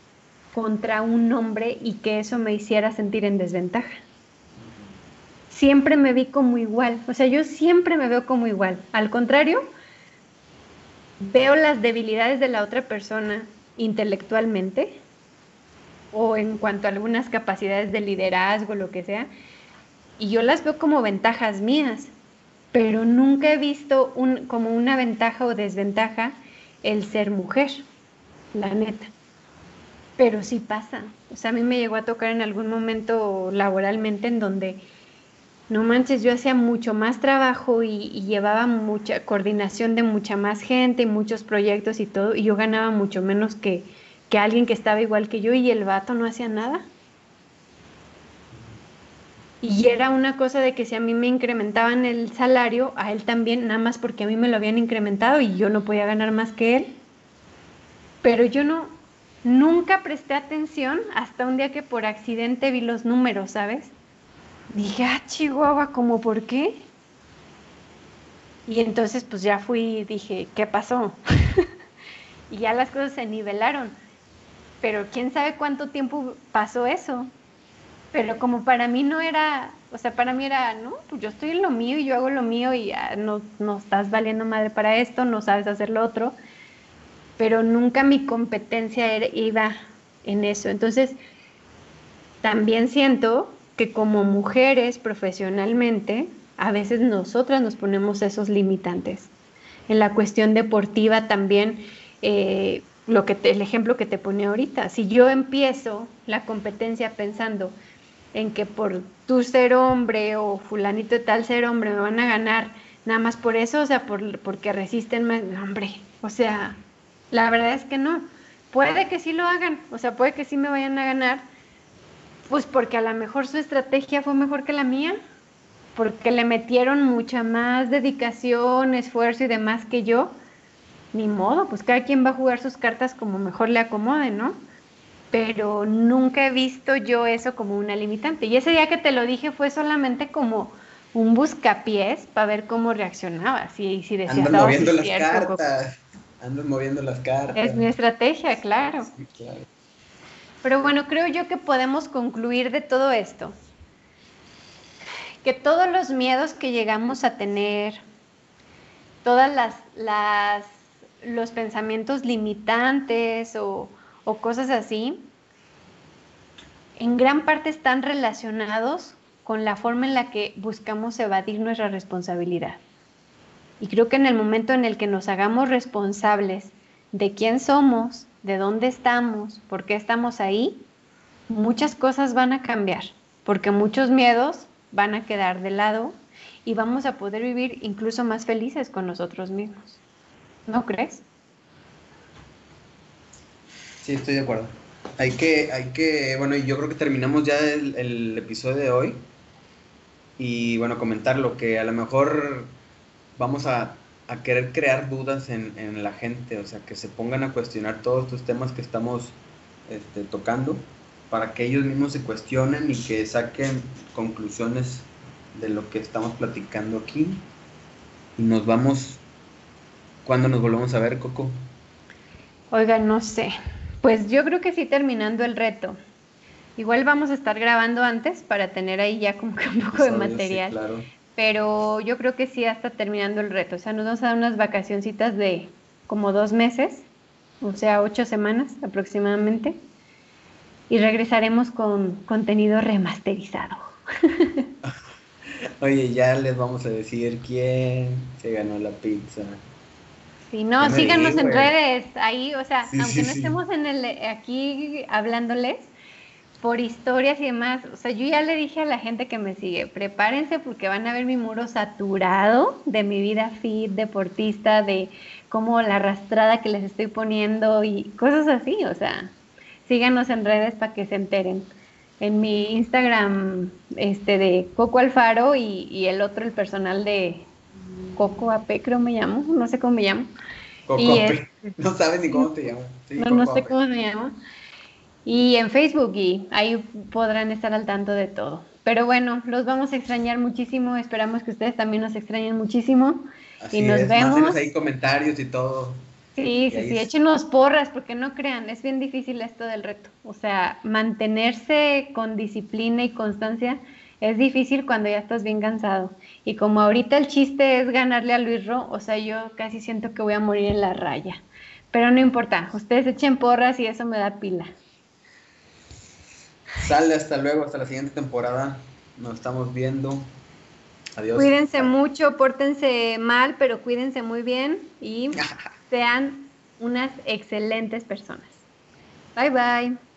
contra un hombre y que eso me hiciera sentir en desventaja. Siempre me vi como igual, o sea, yo siempre me veo como igual. Al contrario, veo las debilidades de la otra persona intelectualmente o en cuanto a algunas capacidades de liderazgo, lo que sea, y yo las veo como ventajas mías, pero nunca he visto como una ventaja o desventaja el ser mujer, la neta. pero sí pasa. O sea, a mí me llegó a tocar en algún momento laboralmente en donde, no manches, yo hacía mucho más trabajo y, llevaba mucha coordinación de mucha más gente y muchos proyectos y todo, y yo ganaba mucho menos que, que alguien que estaba igual que yo y el vato no hacía nada. Y era una cosa de que si a mí me incrementaban el salario, a él también, nada más porque a mí me lo habían incrementado y yo no podía ganar más que él. Pero yo no, nunca presté atención hasta un día que por accidente vi los números, ¿sabes? Dije, ah, Chihuahua, ¿cómo por qué? Y entonces pues ya fui, dije, ¿qué pasó? y ya las cosas se nivelaron. Pero quién sabe cuánto tiempo pasó eso. Pero como para mí no era, o sea, para mí era, no, pues yo estoy en lo mío y yo hago lo mío y no, no estás valiendo madre para esto, no sabes hacer lo otro, pero nunca mi competencia iba en eso. Entonces, también siento que como mujeres profesionalmente, a veces nosotras nos ponemos esos limitantes. En la cuestión deportiva también, eh, lo que el ejemplo que te pone ahorita, si yo empiezo la competencia pensando, en que por tú ser hombre o fulanito de tal ser hombre me van a ganar nada más por eso, o sea, por, porque resisten más, hombre, o sea, la verdad es que no. Puede que sí lo hagan, o sea, puede que sí me vayan a ganar, pues porque a lo mejor su estrategia fue mejor que la mía, porque le metieron mucha más dedicación, esfuerzo y demás que yo. Ni modo, pues cada quien va a jugar sus cartas como mejor le acomode, ¿no? pero nunca he visto yo eso como una limitante. Y ese día que te lo dije fue solamente como un buscapiés para ver cómo reaccionabas y si decías, Andas moviendo las cartas, moviendo las cartas. Es mi estrategia, claro. claro. Pero bueno, creo yo que podemos concluir de todo esto que todos los miedos que llegamos a tener, todas las, las los pensamientos limitantes o cosas así, en gran parte están relacionados con la forma en la que buscamos evadir nuestra responsabilidad. Y creo que en el momento en el que nos hagamos responsables de quién somos, de dónde estamos, por qué estamos ahí, muchas cosas van a cambiar, porque muchos miedos van a quedar de lado y vamos a poder vivir incluso más felices con nosotros mismos. ¿No crees? Sí, estoy de acuerdo. Hay que, hay que, bueno, yo creo que terminamos ya el, episodio de hoy. Y bueno, comentar lo que a lo mejor vamos a, querer crear dudas en, la gente, o sea, que se pongan a cuestionar todos estos temas que estamos este, tocando, para que ellos mismos se cuestionen y que saquen conclusiones de lo que estamos platicando aquí. Y nos vamos, ¿cuándo nos volvemos a ver, Coco? Oiga, no sé. Pues yo creo que sí terminando el reto. Igual vamos a estar grabando antes para tener ahí ya como que un poco de material. Pero yo creo que sí hasta terminando el reto. O sea, nos vamos a dar unas vacacioncitas de como dos meses, o sea, ocho semanas aproximadamente. Y regresaremos con contenido remasterizado. Oye, ya les vamos a decir quién se ganó la pizza. Sí, no, síganos en redes, ahí, o sea, aunque no estemos en el aquí hablándoles por historias y demás, o sea, yo ya le dije a la gente que me sigue, prepárense porque van a ver mi muro saturado de mi vida fit, deportista, de cómo la arrastrada que les estoy poniendo y cosas así, o sea, síganos en redes para que se enteren. En mi Instagram este de Coco Alfaro y, y el otro, el personal de, Coco AP, creo me llamo, no sé cómo me llamo. Coco no sabes ni cómo te llamas. no, no sé cómo me llamo. Y en Facebook y ahí podrán estar al tanto de todo. Pero bueno, los vamos a extrañar muchísimo. Esperamos que ustedes también nos extrañen muchísimo. y nos vemos. ahí comentarios y todo. Sí, sí, sí, échenos porras, porque no crean, es bien difícil esto del reto. O sea, mantenerse con disciplina y constancia es difícil cuando ya estás bien cansado. Y como ahorita el chiste es ganarle a Luis Ro, o sea, yo casi siento que voy a morir en la raya. Pero no importa, ustedes echen porras y eso me da pila. Sale, hasta luego, hasta la siguiente temporada. Nos estamos viendo. Adiós. Cuídense mucho, pórtense mal, pero cuídense muy bien y sean unas excelentes personas. Bye bye.